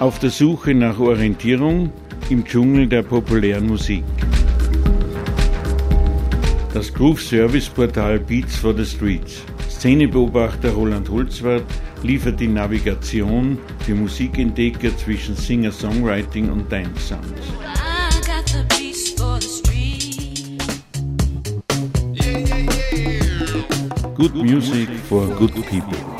Auf der Suche nach Orientierung im Dschungel der populären Musik. Das Groove Service Portal Beats for the Streets. Szenebeobachter Roland Holzwart liefert die Navigation für Musikentdecker zwischen Singer-Songwriting und Dance-Sounds. Good music for good people.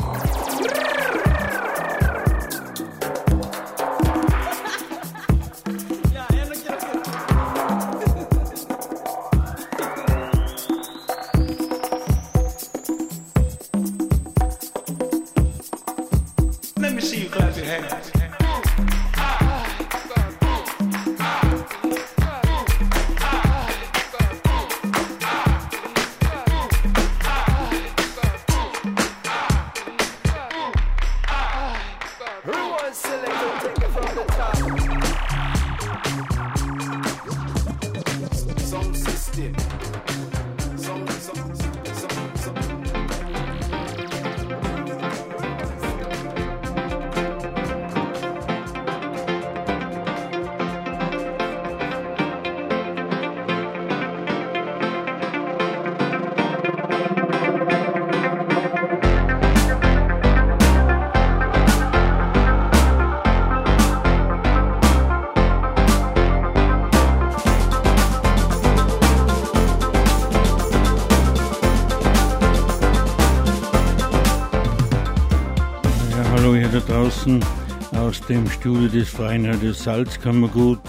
Dem Studio des Radios Salzkammergut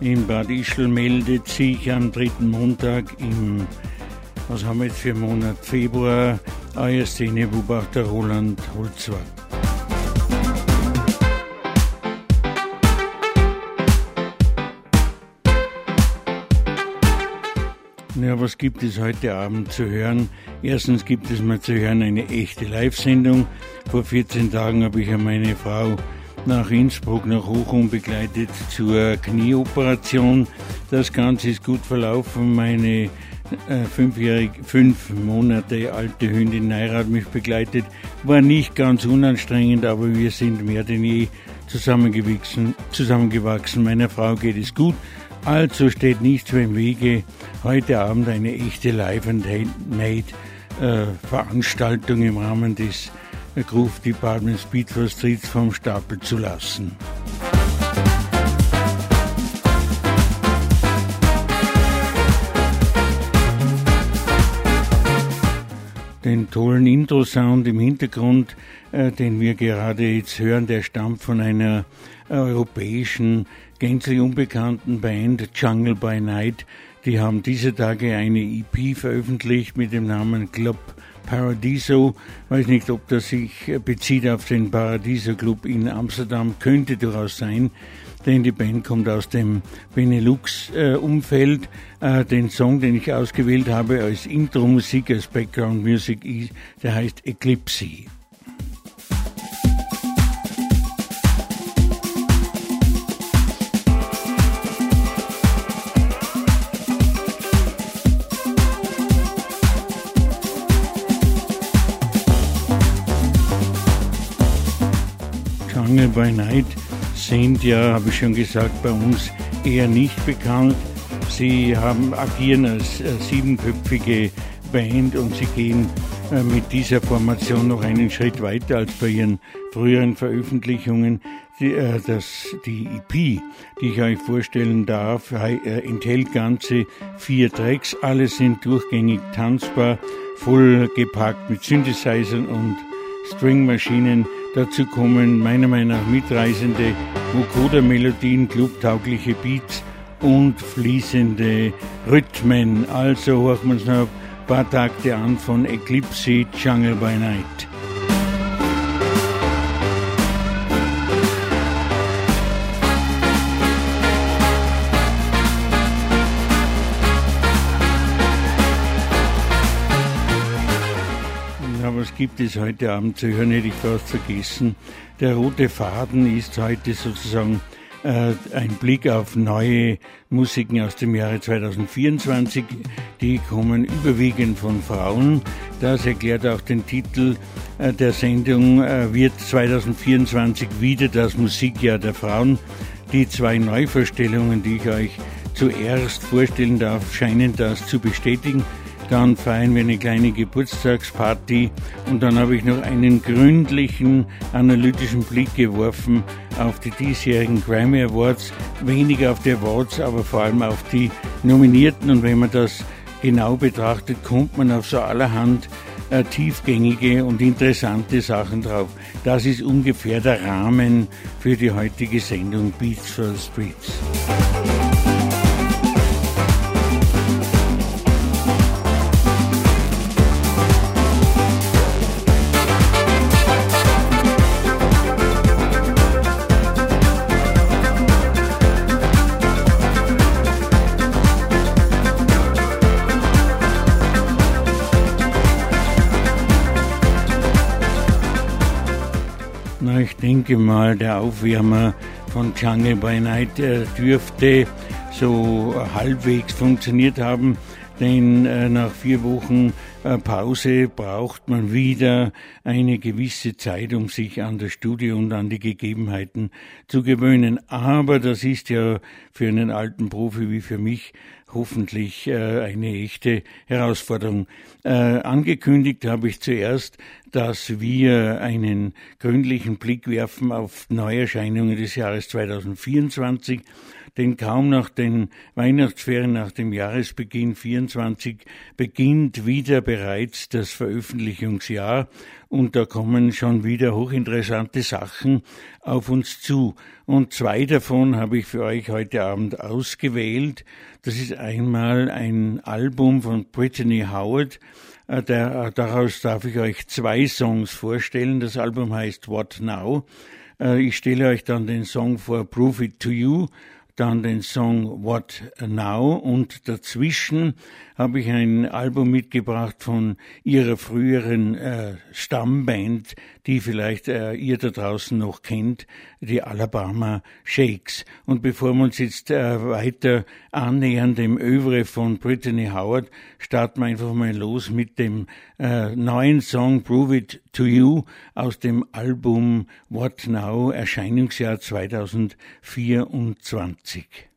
in Bad Ischl meldet sich am dritten Montag im, was haben wir jetzt für Monat, Februar, euer Szenebeobachter Roland Holzwart. Ja, was gibt es heute Abend zu hören? Erstens gibt es mal zu hören eine echte Live-Sendung. Vor 14 Tagen habe ich ja meine Frau nach Innsbruck, nach Hochum begleitet zur Knieoperation. Das Ganze ist gut verlaufen. Meine äh, fünf Monate alte Hündin Naira hat mich begleitet. War nicht ganz unanstrengend, aber wir sind mehr denn je zusammengewachsen. zusammengewachsen. Meiner Frau geht es gut. Also steht nichts mehr im Wege, heute Abend eine echte Live and Made äh, im Rahmen des Groove Department Speed for Streets vom Stapel zu lassen. Den tollen Intro-Sound im Hintergrund, äh, den wir gerade jetzt hören, der stammt von einer europäischen, gänzlich unbekannten Band Jungle by Night, die haben diese Tage eine EP veröffentlicht mit dem Namen Club Paradiso. Weiß nicht, ob das sich bezieht auf den Paradiso Club in Amsterdam. Könnte durchaus sein, denn die Band kommt aus dem Benelux-Umfeld. Äh, den Song, den ich ausgewählt habe als Intro-Musik, als Background-Music, der heißt Eclipse. Jungle by Night sind ja, habe ich schon gesagt, bei uns eher nicht bekannt. Sie haben, agieren als äh, siebenköpfige Band und sie gehen äh, mit dieser Formation noch einen Schritt weiter als bei ihren früheren Veröffentlichungen. Die, äh, das, die EP, die ich euch vorstellen darf, äh, enthält ganze vier Tracks. Alle sind durchgängig tanzbar, vollgepackt mit Synthesizern und Stringmaschinen. Dazu kommen meiner Meinung nach mitreißende Vocoder-Melodien, clubtaugliche Beats und fließende Rhythmen. Also hören wir uns noch ein paar Takte an von Eclipse Jungle by Night. Gibt es heute Abend zu hören, hätte ich fast vergessen. Der rote Faden ist heute sozusagen äh, ein Blick auf neue Musiken aus dem Jahre 2024. Die kommen überwiegend von Frauen. Das erklärt auch den Titel äh, der Sendung äh, wird 2024 wieder das Musikjahr der Frauen. Die zwei Neuvorstellungen, die ich euch zuerst vorstellen darf, scheinen das zu bestätigen. Dann feiern wir eine kleine Geburtstagsparty und dann habe ich noch einen gründlichen analytischen Blick geworfen auf die diesjährigen Grammy Awards, weniger auf die Awards, aber vor allem auf die Nominierten. Und wenn man das genau betrachtet, kommt man auf so allerhand äh, tiefgängige und interessante Sachen drauf. Das ist ungefähr der Rahmen für die heutige Sendung Beats for the Streets. Denke mal, der Aufwärmer von Jungle by Night äh, dürfte so halbwegs funktioniert haben, denn äh, nach vier Wochen Pause braucht man wieder eine gewisse Zeit, um sich an das Studio und an die Gegebenheiten zu gewöhnen. Aber das ist ja für einen alten Profi wie für mich hoffentlich äh, eine echte Herausforderung. Äh, angekündigt habe ich zuerst, dass wir einen gründlichen Blick werfen auf Neuerscheinungen des Jahres 2024 denn kaum nach den Weihnachtsferien, nach dem Jahresbeginn 24 beginnt wieder bereits das Veröffentlichungsjahr und da kommen schon wieder hochinteressante Sachen auf uns zu. Und zwei davon habe ich für euch heute Abend ausgewählt. Das ist einmal ein Album von Brittany Howard, äh, der, daraus darf ich euch zwei Songs vorstellen. Das Album heißt What Now. Äh, ich stelle euch dann den Song vor Prove It to You dann den Song What Now und dazwischen habe ich ein Album mitgebracht von ihrer früheren äh, Stammband, die vielleicht äh, ihr da draußen noch kennt, die Alabama Shakes. Und bevor wir uns jetzt äh, weiter annähern dem Övre von Brittany Howard, starten wir einfach mal los mit dem äh, neuen Song Prove It to You aus dem Album What Now, Erscheinungsjahr 2024.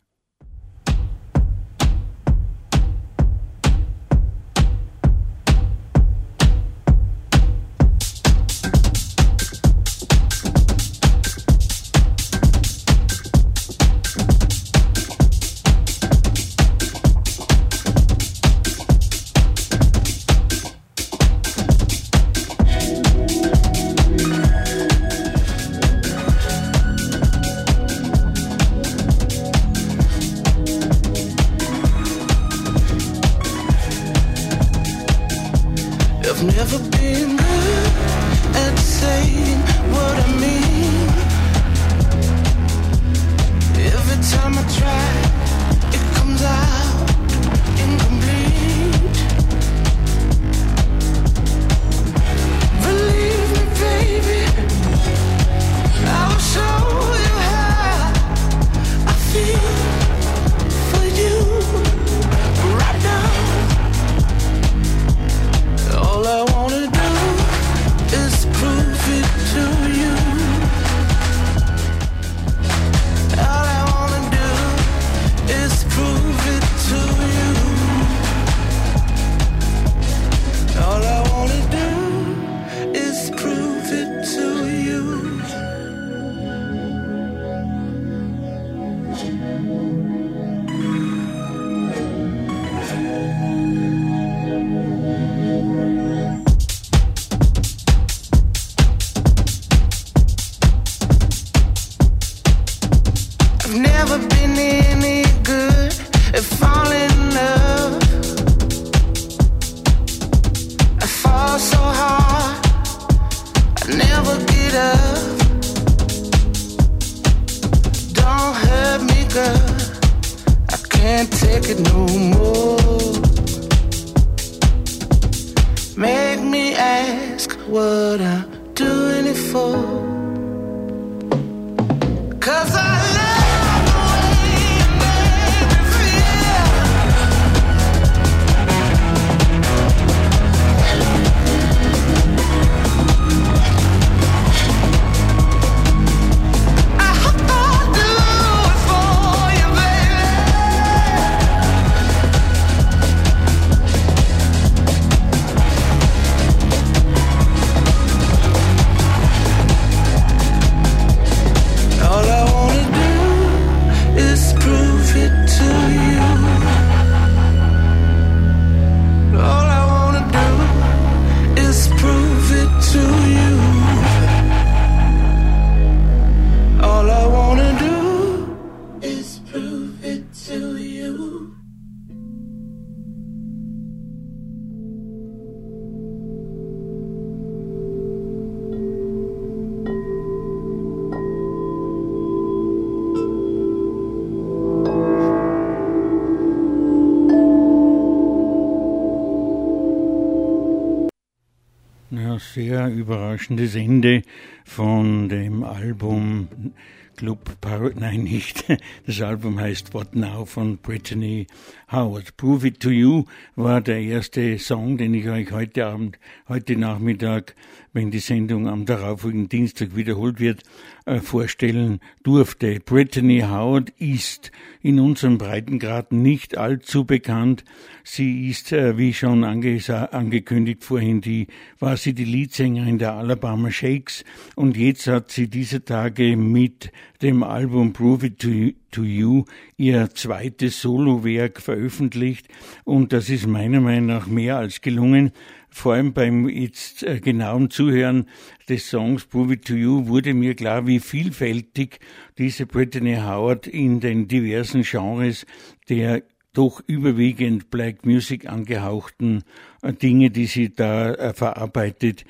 überraschendes Ende von dem Album Club Parrot, nein, nicht. Das Album heißt What Now von Brittany Howard. Prove It To You war der erste Song, den ich euch heute Abend, heute Nachmittag, wenn die Sendung am darauffolgenden Dienstag wiederholt wird, äh, vorstellen durfte. Brittany Howard ist in unserem Breitengraden nicht allzu bekannt. Sie ist, äh, wie schon ange angekündigt vorhin, die, war sie die Leadsängerin der Alabama Shakes und jetzt hat sie diese Tage mit dem Album Prove It to, to You ihr zweites Solowerk veröffentlicht und das ist meiner Meinung nach mehr als gelungen vor allem beim jetzt äh, genauen Zuhören des Songs Prove It To You wurde mir klar, wie vielfältig diese Brittany Howard in den diversen Genres der doch überwiegend Black Music angehauchten äh, Dinge, die sie da äh, verarbeitet,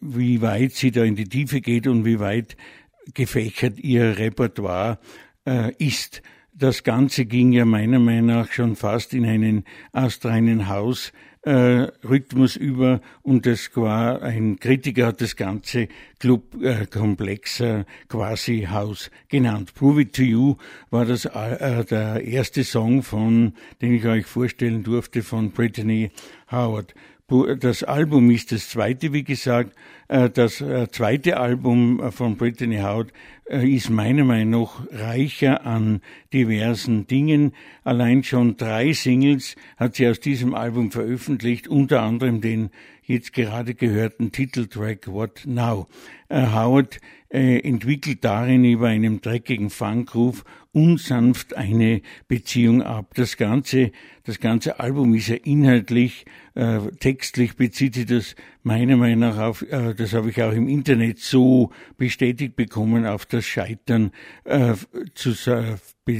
wie weit sie da in die Tiefe geht und wie weit gefächert ihr Repertoire ist. Das Ganze ging ja meiner Meinung nach schon fast in einen astreinen Haus äh, Rhythmus über und es war ein Kritiker hat das ganze Clubkomplex äh, quasi Haus genannt. Prove It To You war das äh, der erste Song von, den ich euch vorstellen durfte von Brittany Howard. Das Album ist das zweite, wie gesagt. Äh, das äh, zweite Album äh, von Brittany Howard ist meiner Meinung nach reicher an diversen Dingen. Allein schon drei Singles hat sie aus diesem Album veröffentlicht, unter anderem den jetzt gerade gehörten Titeltrack What Now. Howard entwickelt darin über einem dreckigen Funkruf unsanft eine Beziehung ab. Das ganze, das ganze Album ist ja inhaltlich, äh, textlich bezieht sich das meiner Meinung nach auf, äh, das habe ich auch im Internet so bestätigt bekommen, auf das Scheitern äh, zu,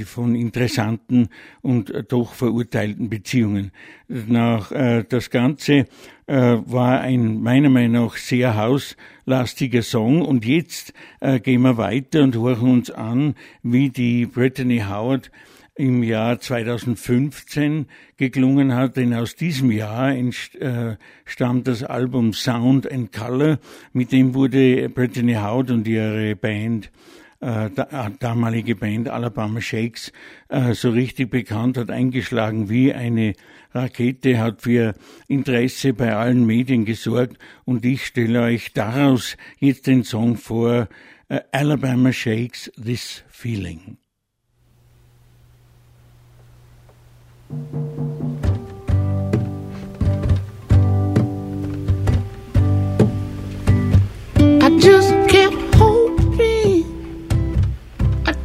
von interessanten und äh, doch verurteilten Beziehungen. Nach, äh, das Ganze äh, war ein meiner Meinung nach sehr hauslastiger Song und jetzt äh, gehen wir weiter und horchen uns an, wie die Brittany Howard im Jahr 2015 geklungen hat, denn aus diesem Jahr äh, stammt das Album Sound and Color, mit dem wurde Brittany Howard und ihre Band äh, äh, damalige Band Alabama Shakes äh, so richtig bekannt hat, eingeschlagen wie eine Rakete, hat für Interesse bei allen Medien gesorgt und ich stelle euch daraus jetzt den Song vor, äh, Alabama Shakes This Feeling. I just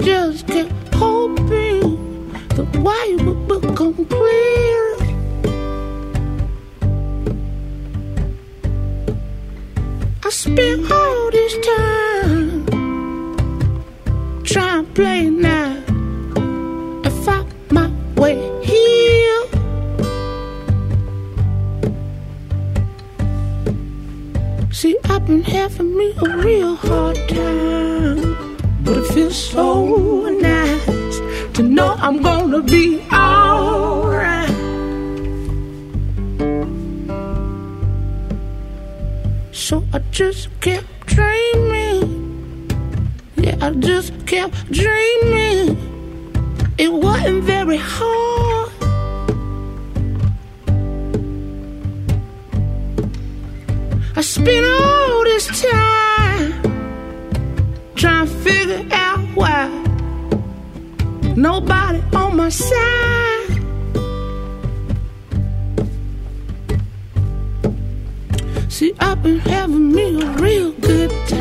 just kept hoping the way would become clear. I spent all this time trying to play now. If I my way here, see, I've been having me a real hard time. But it feels so nice to know I'm gonna be alright. So I just kept dreaming. Yeah, I just kept dreaming. It wasn't very hard. I spent all this time trying to figure out why nobody on my side. See, I've been having me a real good time,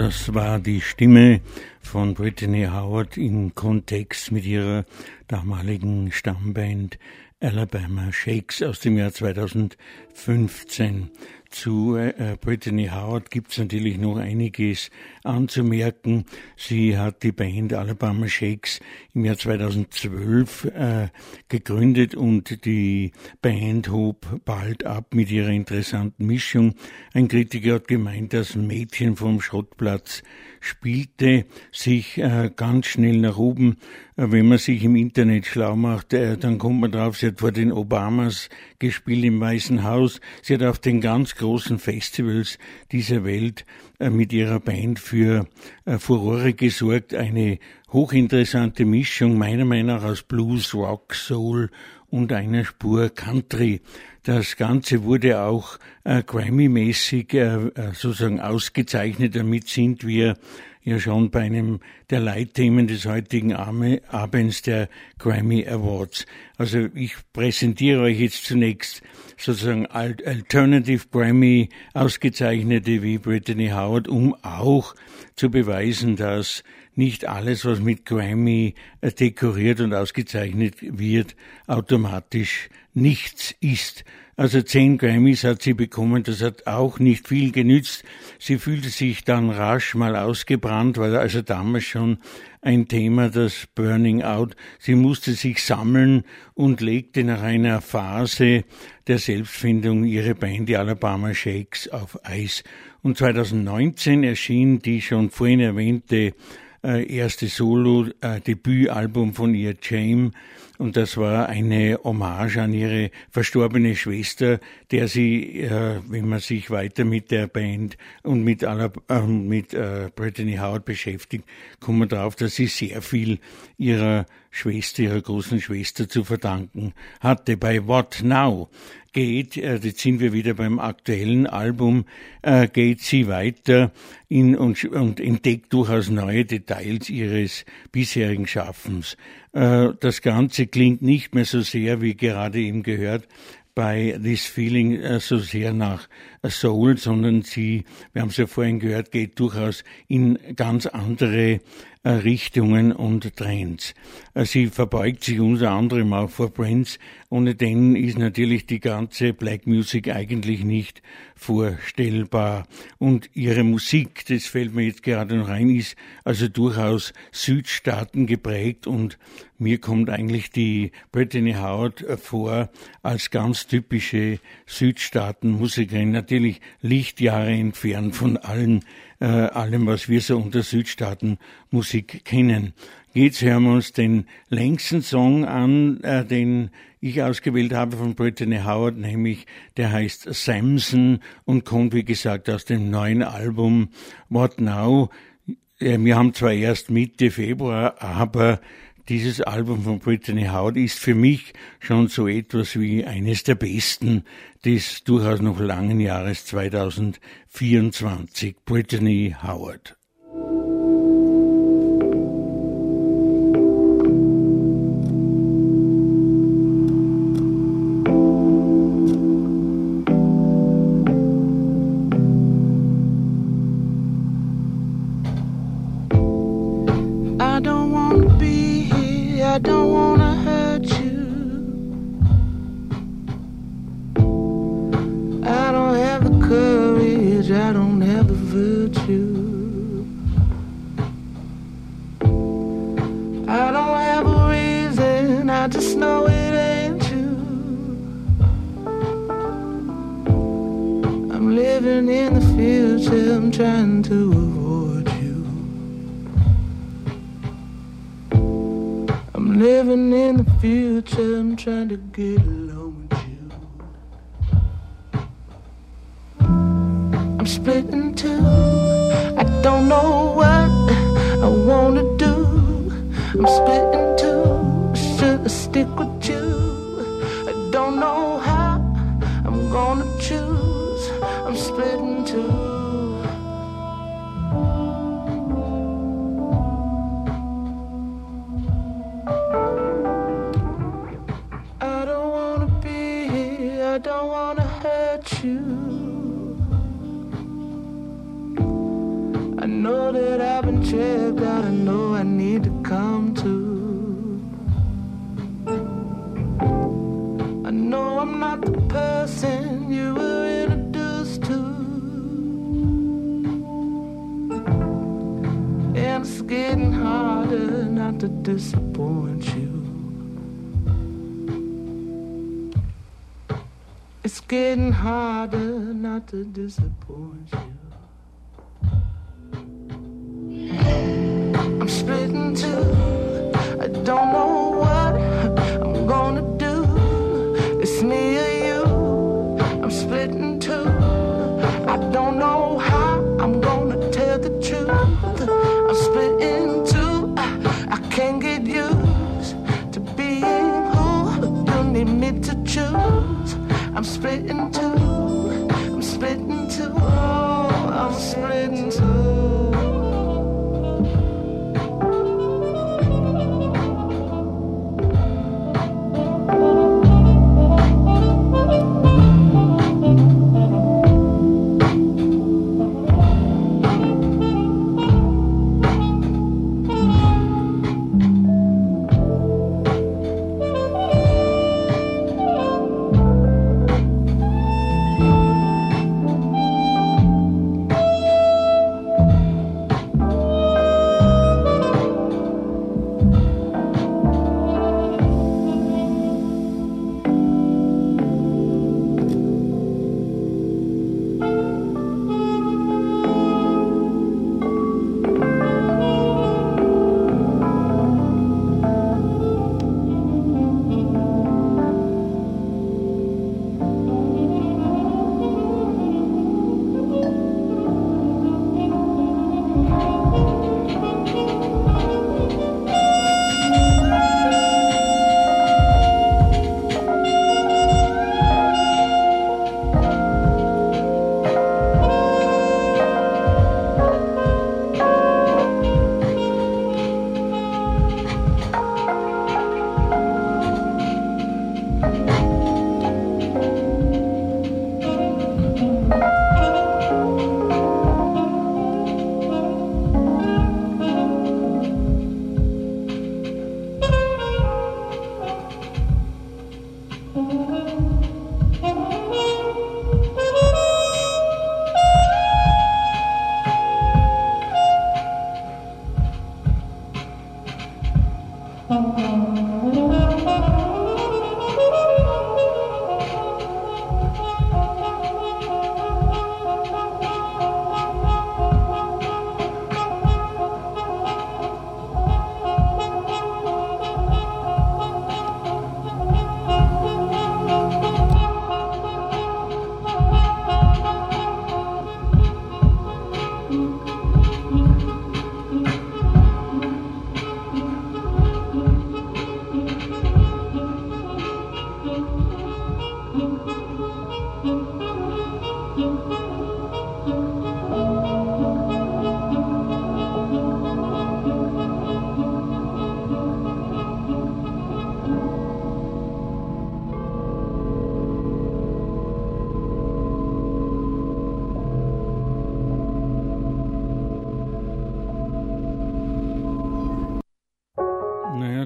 das war die Stimme von Brittany Howard im Kontext mit ihrer damaligen Stammband Alabama Shakes aus dem Jahr 2015. Zu äh, Brittany Howard gibt's natürlich noch einiges anzumerken. Sie hat die Band Alabama Shakes im Jahr 2012 äh, gegründet und die Band hob bald ab mit ihrer interessanten Mischung. Ein Kritiker hat gemeint, das Mädchen vom Schrottplatz spielte sich äh, ganz schnell nach oben. Äh, wenn man sich im Internet schlau macht, äh, dann kommt man drauf, sie hat vor den Obamas gespielt im Weißen Haus. Sie hat auf den ganz großen Festivals dieser Welt äh, mit ihrer Band für äh, Furore gesorgt. Eine hochinteressante Mischung, meiner Meinung nach aus Blues, Rock, Soul und einer Spur Country. Das Ganze wurde auch äh, Grammy-mäßig äh, äh, sozusagen ausgezeichnet. Damit sind wir ja schon bei einem der Leitthemen des heutigen Abends der Grammy Awards. Also ich präsentiere euch jetzt zunächst sozusagen Alternative Grammy ausgezeichnete wie Brittany Howard, um auch zu beweisen, dass nicht alles, was mit Grammy dekoriert und ausgezeichnet wird, automatisch nichts ist. Also zehn Grammys hat sie bekommen, das hat auch nicht viel genützt. Sie fühlte sich dann rasch mal ausgebrannt, weil also damals schon ein Thema, das Burning Out. Sie musste sich sammeln und legte nach einer Phase der Selbstfindung ihre Band, die Alabama Shakes, auf Eis. Und 2019 erschien die schon vorhin erwähnte äh, erste Solo-Debütalbum von ihr, James. Und das war eine Hommage an ihre verstorbene Schwester, der sie, äh, wenn man sich weiter mit der Band und mit, aller, äh, mit äh, Brittany Howard beschäftigt, kommt man darauf, dass sie sehr viel ihrer Schwester, ihrer großen Schwester zu verdanken hatte. Bei What Now geht, äh, jetzt sind wir wieder beim aktuellen Album, äh, geht sie weiter in, und, und entdeckt durchaus neue Details ihres bisherigen Schaffens. Äh, das Ganze klingt nicht mehr so sehr, wie gerade eben gehört, bei This Feeling so sehr nach Soul, sondern sie, wir haben es ja vorhin gehört, geht durchaus in ganz andere äh, Richtungen und Trends. Äh, sie verbeugt sich unter anderem auch vor Prince, ohne den ist natürlich die ganze Black Music eigentlich nicht vorstellbar. Und ihre Musik, das fällt mir jetzt gerade noch ein, ist also durchaus Südstaaten geprägt und mir kommt eigentlich die Brittany Howard vor als ganz typische Südstaatenmusikerin, natürlich Lichtjahre entfernt von allen äh, allem, was wir so unter Südstaatenmusik kennen. Jetzt hören wir uns den längsten Song an, äh, den ich ausgewählt habe von Brittany Howard, nämlich der heißt Samson und kommt, wie gesagt, aus dem neuen Album What Now. Äh, wir haben zwar erst Mitte Februar, aber dieses Album von Brittany Howard ist für mich schon so etwas wie eines der besten des durchaus noch langen Jahres 2024. Brittany Howard. to disappoint you.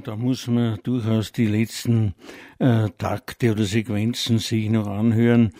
Da muss man durchaus die letzten äh, Takte oder Sequenzen sich noch anhören.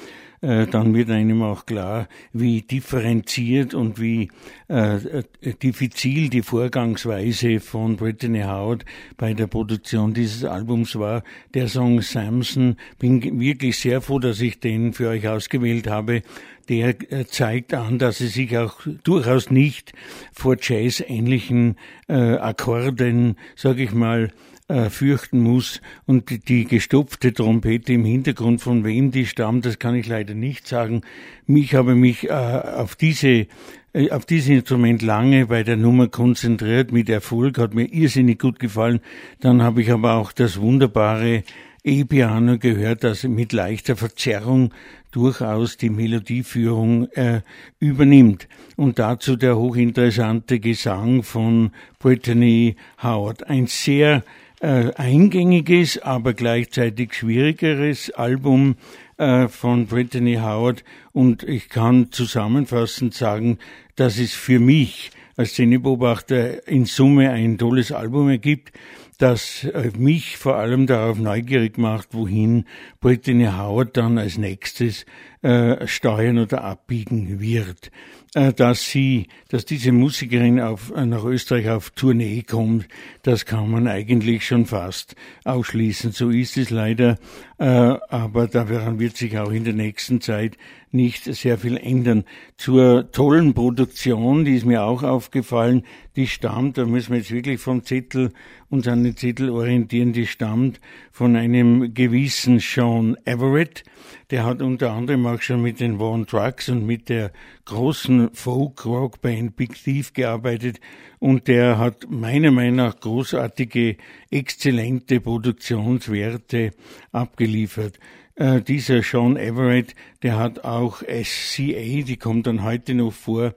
Äh, dann wird einem auch klar, wie differenziert und wie äh, äh, diffizil die Vorgangsweise von Brittany Howard bei der Produktion dieses Albums war. Der Song Samson, bin wirklich sehr froh, dass ich den für euch ausgewählt habe. Der äh, zeigt an, dass sie sich auch durchaus nicht vor Jazz-ähnlichen äh, Akkorden, sage ich mal, äh, fürchten muss. Und die, die gestopfte Trompete im Hintergrund, von wem die stammt, das kann ich leider nicht sagen. Ich habe mich äh, auf diese äh, auf dieses Instrument lange bei der Nummer konzentriert, mit Erfolg, hat mir irrsinnig gut gefallen. Dann habe ich aber auch das wunderbare E-Piano gehört, das mit leichter Verzerrung durchaus die Melodieführung äh, übernimmt. Und dazu der hochinteressante Gesang von Brittany Howard. Ein sehr äh, eingängiges, aber gleichzeitig schwierigeres Album äh, von Brittany Howard und ich kann zusammenfassend sagen, dass es für mich als Szenebeobachter in Summe ein tolles Album ergibt, das äh, mich vor allem darauf neugierig macht, wohin Brittany Howard dann als nächstes äh, steuern oder abbiegen wird. Äh, dass sie, dass diese Musikerin auf, äh, nach Österreich auf Tournee kommt, das kann man eigentlich schon fast ausschließen. So ist es leider, äh, aber daran wird sich auch in der nächsten Zeit nicht sehr viel ändern. Zur tollen Produktion, die ist mir auch aufgefallen, die stammt, da müssen wir jetzt wirklich vom Zettel uns an den Zettel orientieren, die stammt von einem gewissen Sean Everett, der hat unter anderem auch schon mit den One Trucks und mit der großen Folk-Rock-Band Big Thief gearbeitet und der hat meiner Meinung nach großartige, exzellente Produktionswerte abgeliefert. Äh, dieser Sean Everett, der hat auch SCA, die kommt dann heute noch vor,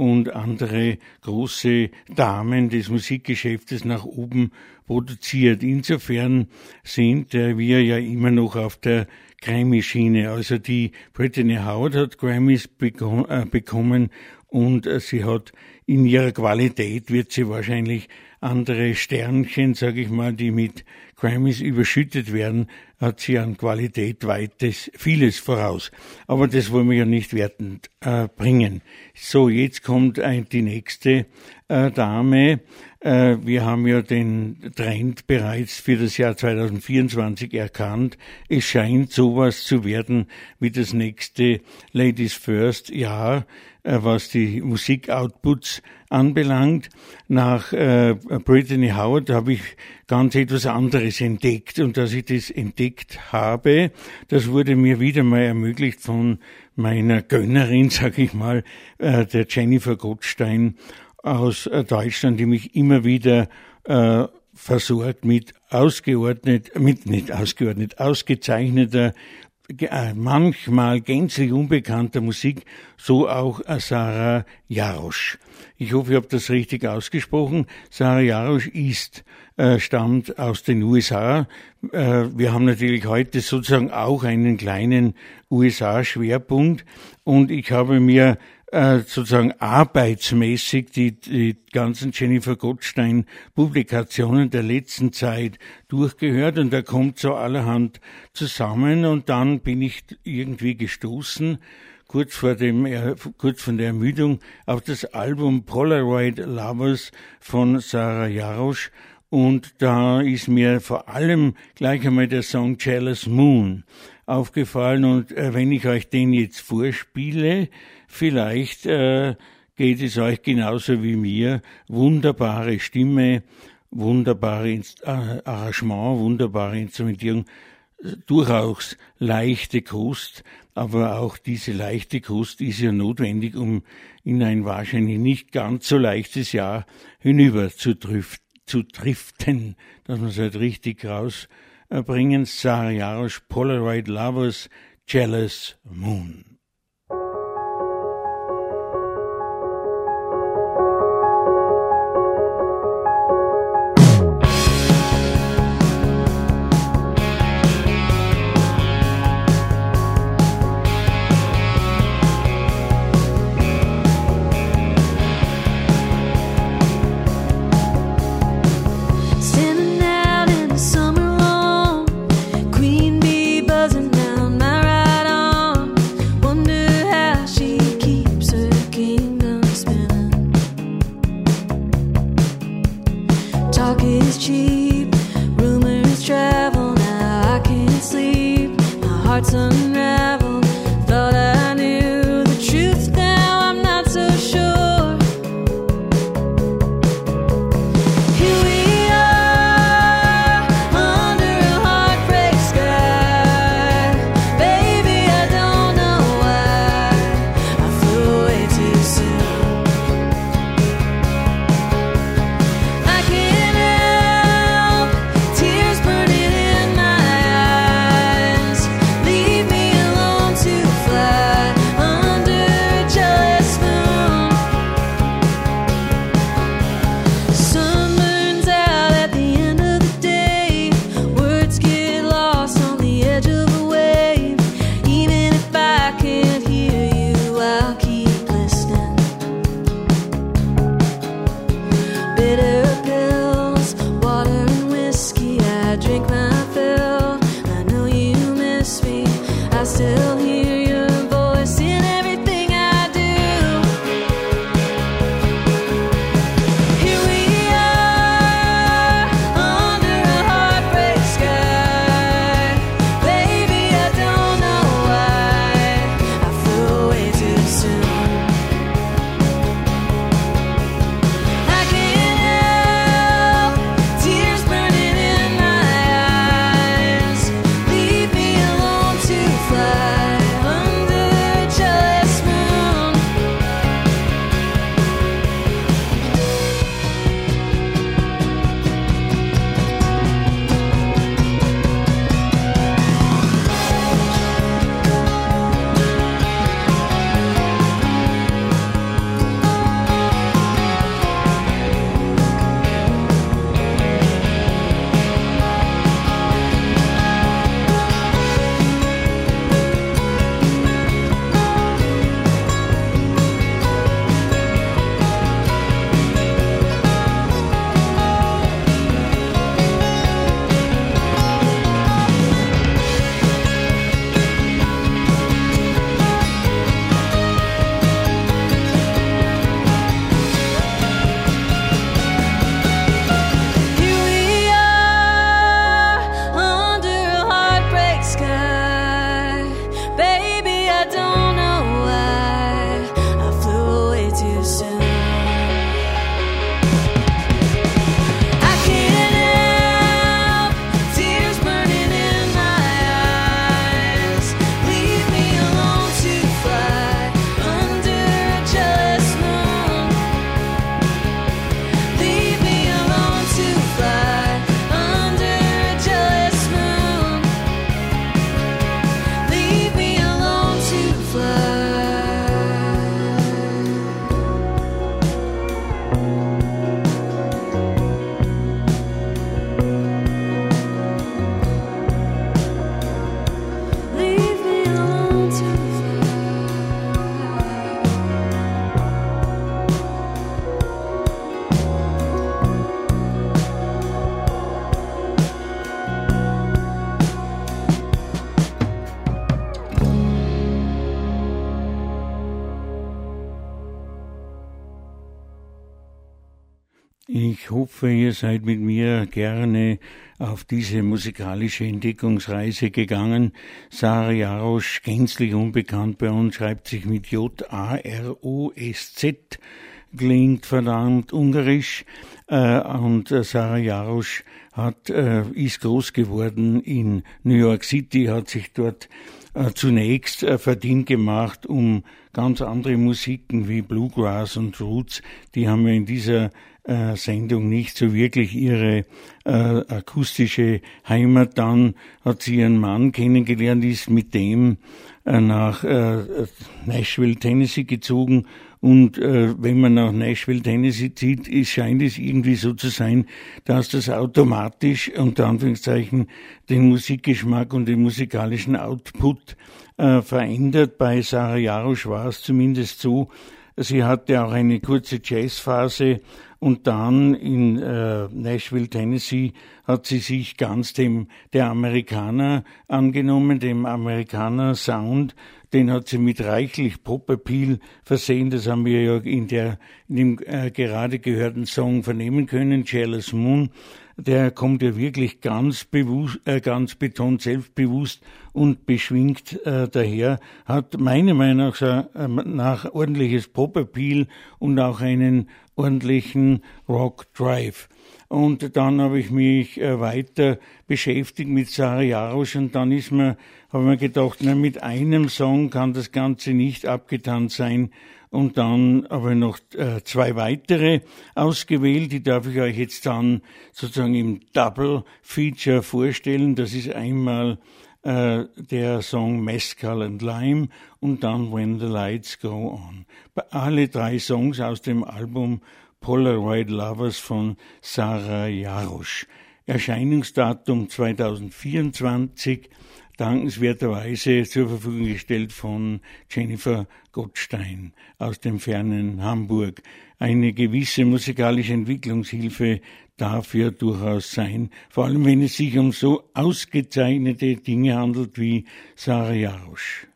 und andere große Damen des Musikgeschäftes nach oben produziert. Insofern sind äh, wir ja immer noch auf der Grammy-Schiene. Also die Brittany Howard hat Grammys äh, bekommen und äh, sie hat in ihrer Qualität wird sie wahrscheinlich andere Sternchen, sage ich mal, die mit Grammys überschüttet werden, hat sie an Qualität weites, vieles voraus. Aber das wollen wir ja nicht wertend äh, bringen. So, jetzt kommt ein, die nächste äh, Dame. Äh, wir haben ja den Trend bereits für das Jahr 2024 erkannt. Es scheint sowas zu werden wie das nächste Ladies First Jahr, äh, was die Musikoutputs anbelangt. Nach äh, Brittany Howard habe ich ganz etwas anderes entdeckt und dass ich das entdeckt habe, das wurde mir wieder mal ermöglicht von meiner Gönnerin, sag ich mal, äh, der Jennifer Gottstein aus äh, Deutschland, die mich immer wieder äh, versorgt mit ausgeordnet, mit nicht ausgeordnet, ausgezeichneter, äh, manchmal gänzlich unbekannter Musik, so auch äh, Sarah Jarosch. Ich hoffe, ich habe das richtig ausgesprochen. Sarah Jarosch ist, äh, stammt aus den USA. Äh, wir haben natürlich heute sozusagen auch einen kleinen USA-Schwerpunkt und ich habe mir äh, sozusagen arbeitsmäßig die, die ganzen Jennifer Gottstein Publikationen der letzten Zeit durchgehört. Und da kommt so allerhand zusammen. Und dann bin ich irgendwie gestoßen kurz vor dem kurz von der Ermüdung auf das Album Polaroid Lovers von Sarah Jarosch und da ist mir vor allem gleich einmal der Song Jealous Moon aufgefallen. Und äh, wenn ich euch den jetzt vorspiele, Vielleicht äh, geht es euch genauso wie mir. Wunderbare Stimme, wunderbare Inst äh, Arrangement, wunderbare Instrumentierung, durchaus leichte Kost, aber auch diese leichte Kost ist ja notwendig, um in ein wahrscheinlich nicht ganz so leichtes Jahr hinüber zu, driften, zu driften, dass man es halt richtig rausbringen. Sarah Jarosch, Polaroid Lovers, Jealous Moon. Ihr seid mit mir gerne auf diese musikalische Entdeckungsreise gegangen. Sarah Jarosch, gänzlich unbekannt bei uns, schreibt sich mit J-A-R-O-S-Z, klingt verdammt ungarisch. Äh, und Sarah Jarosch hat, äh, ist groß geworden in New York City, hat sich dort äh, zunächst verdient gemacht, um ganz andere Musiken wie Bluegrass und Roots, die haben wir in dieser äh, Sendung nicht so wirklich ihre äh, akustische Heimat. Dann hat sie ihren Mann kennengelernt, ist mit dem äh, nach äh, Nashville, Tennessee gezogen. Und äh, wenn man nach Nashville, Tennessee zieht, ist, scheint es irgendwie so zu sein, dass das automatisch unter Anführungszeichen den Musikgeschmack und den musikalischen Output äh, verändert. Bei Sarah Jarosch war es zumindest so. Sie hatte auch eine kurze Jazzphase Und dann in äh, Nashville, Tennessee, hat sie sich ganz dem der Amerikaner angenommen, dem Amerikaner Sound. Den hat sie mit reichlich Pop-Appeal versehen. Das haben wir ja in, der, in dem äh, gerade gehörten Song vernehmen können, Jealous Moon der kommt ja wirklich ganz bewusst, äh, ganz betont selbstbewusst und beschwingt äh, daher, hat meiner Meinung nach, äh, ordentliches Pop-Appeal und auch einen ordentlichen Rock-Drive. Und dann habe ich mich äh, weiter beschäftigt mit Sarah Jarosch und dann ist mir, habe mir gedacht, na, mit einem Song kann das Ganze nicht abgetan sein und dann aber noch äh, zwei weitere ausgewählt. Die darf ich euch jetzt dann sozusagen im Double Feature vorstellen. Das ist einmal äh, der Song Mescal and Lime und dann When the Lights Go On. Alle drei Songs aus dem Album Polaroid Lovers von Sarah Jarosch. Erscheinungsdatum 2024 dankenswerterweise zur Verfügung gestellt von Jennifer Gottstein aus dem fernen Hamburg. Eine gewisse musikalische Entwicklungshilfe darf ja durchaus sein, vor allem wenn es sich um so ausgezeichnete Dinge handelt wie Sarah Jarosch.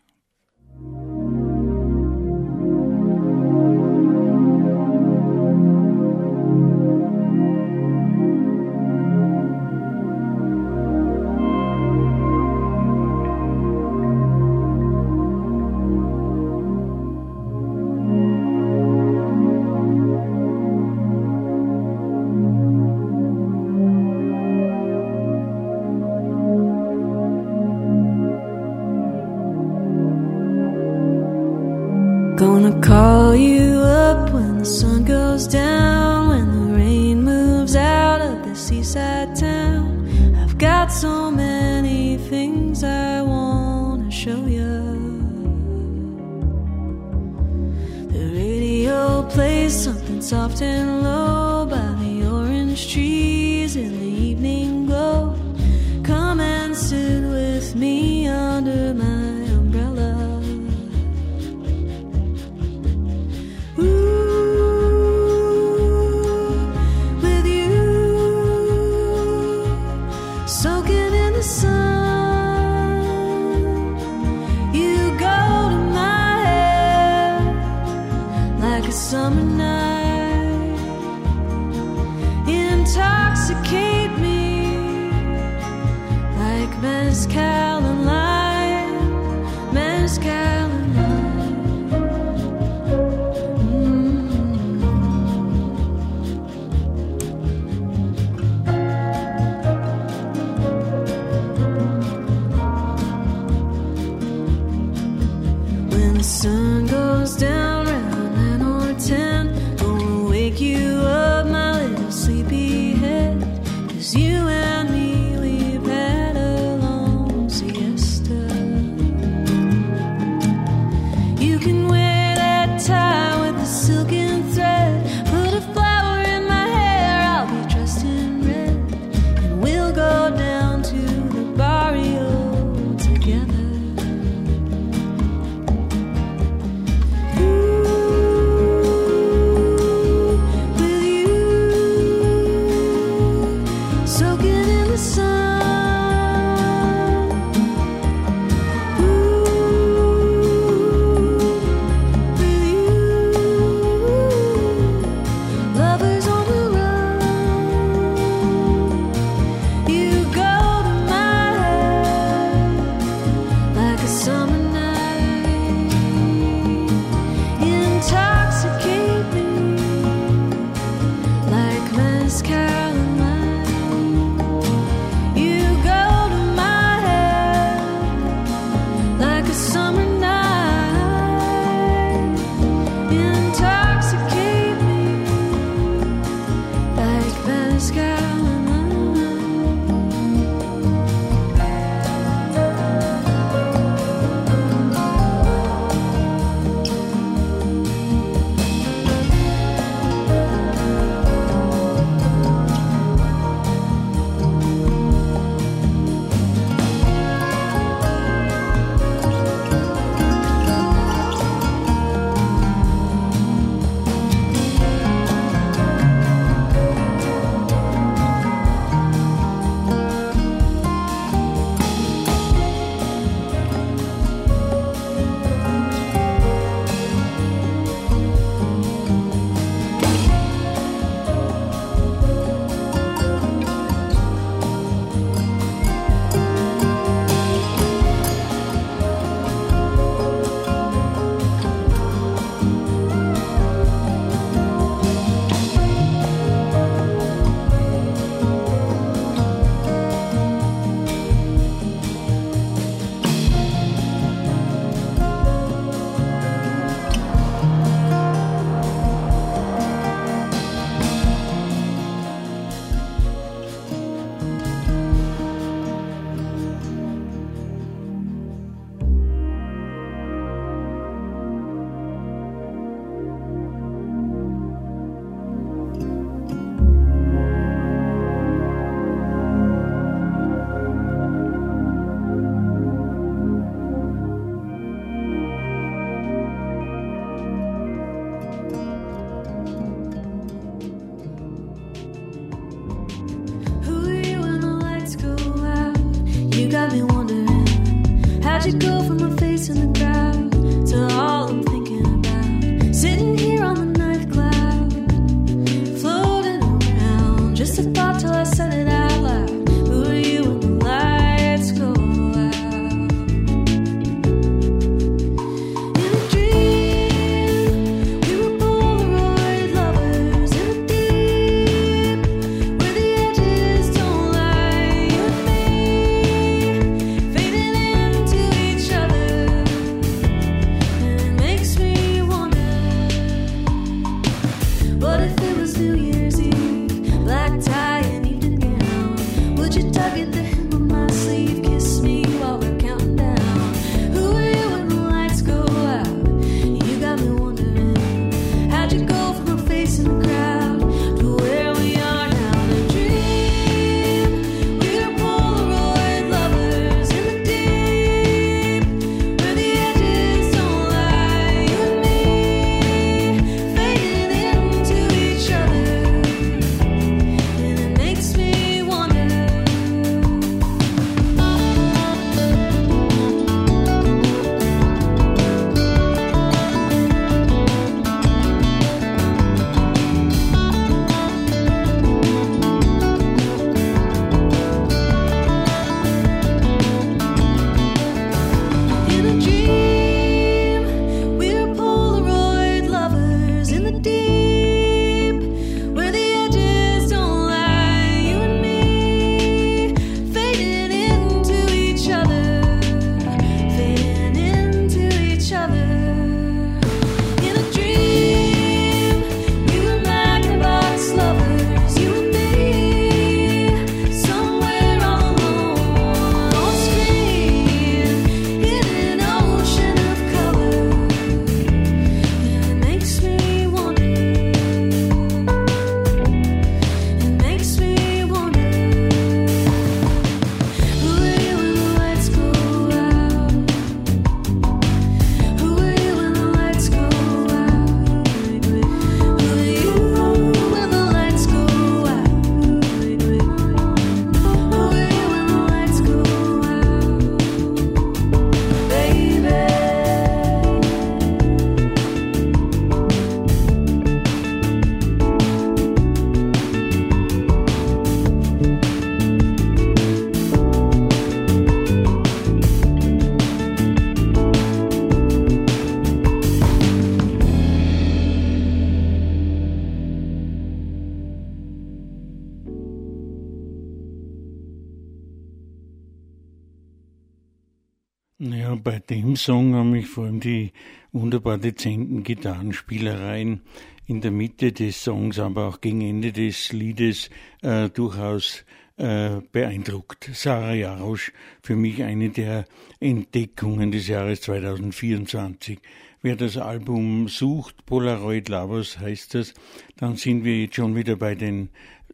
Dem Song haben mich vor allem die wunderbar dezenten Gitarrenspielereien in der Mitte des Songs, aber auch gegen Ende des Liedes äh, durchaus äh, beeindruckt. Sarah Jarosch, für mich eine der Entdeckungen des Jahres 2024. Wer das Album sucht, Polaroid Lovers heißt das, dann sind wir jetzt schon wieder bei den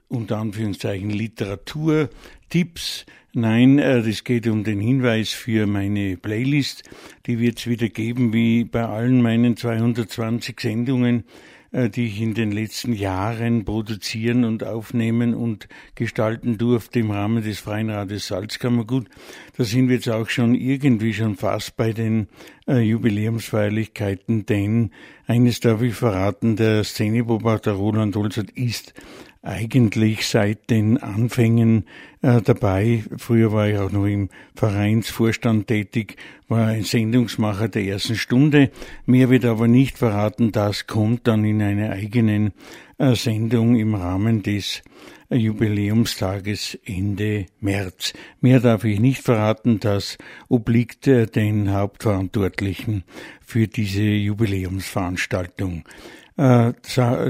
unter Anführungszeichen Literaturtipps. Nein, es äh, geht um den Hinweis für meine Playlist. Die wird es wieder geben, wie bei allen meinen 220 Sendungen, äh, die ich in den letzten Jahren produzieren und aufnehmen und gestalten durfte im Rahmen des Freien Rades Salzkammergut. Da sind wir jetzt auch schon irgendwie schon fast bei den äh, Jubiläumsfeierlichkeiten, denn eines darf ich verraten, der Szenebeobachter Roland Holzert ist eigentlich seit den Anfängen äh, dabei. Früher war ich auch noch im Vereinsvorstand tätig, war ein Sendungsmacher der ersten Stunde. Mehr wird aber nicht verraten. Das kommt dann in einer eigenen äh, Sendung im Rahmen des äh, Jubiläumstages Ende März. Mehr darf ich nicht verraten. Das obliegt äh, den Hauptverantwortlichen für diese Jubiläumsveranstaltung. Äh,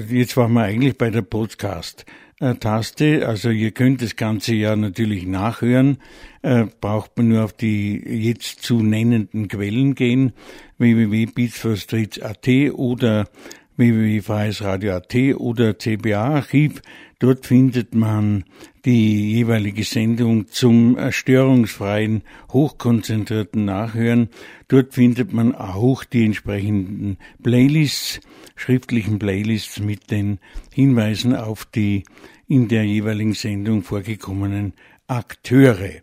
jetzt waren wir eigentlich bei der Podcast-Taste. Also ihr könnt das Ganze ja natürlich nachhören. Äh, braucht man nur auf die jetzt zu nennenden Quellen gehen. www.beatsforstreets.at oder www.freiesradio.at oder CBA-Archiv. Dort findet man die jeweilige Sendung zum störungsfreien, hochkonzentrierten Nachhören. Dort findet man auch die entsprechenden Playlists, schriftlichen Playlists mit den Hinweisen auf die in der jeweiligen Sendung vorgekommenen Akteure.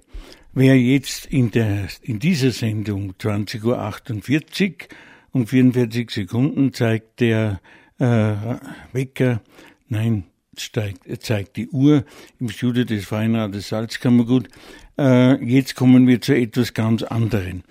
Wer jetzt in, der, in dieser Sendung 20.48 Uhr und 44 Sekunden zeigt der äh, Wecker, nein, zeigt, zeigt die Uhr im Studio des Feinrades Salzkammergut. Äh, jetzt kommen wir zu etwas ganz anderem.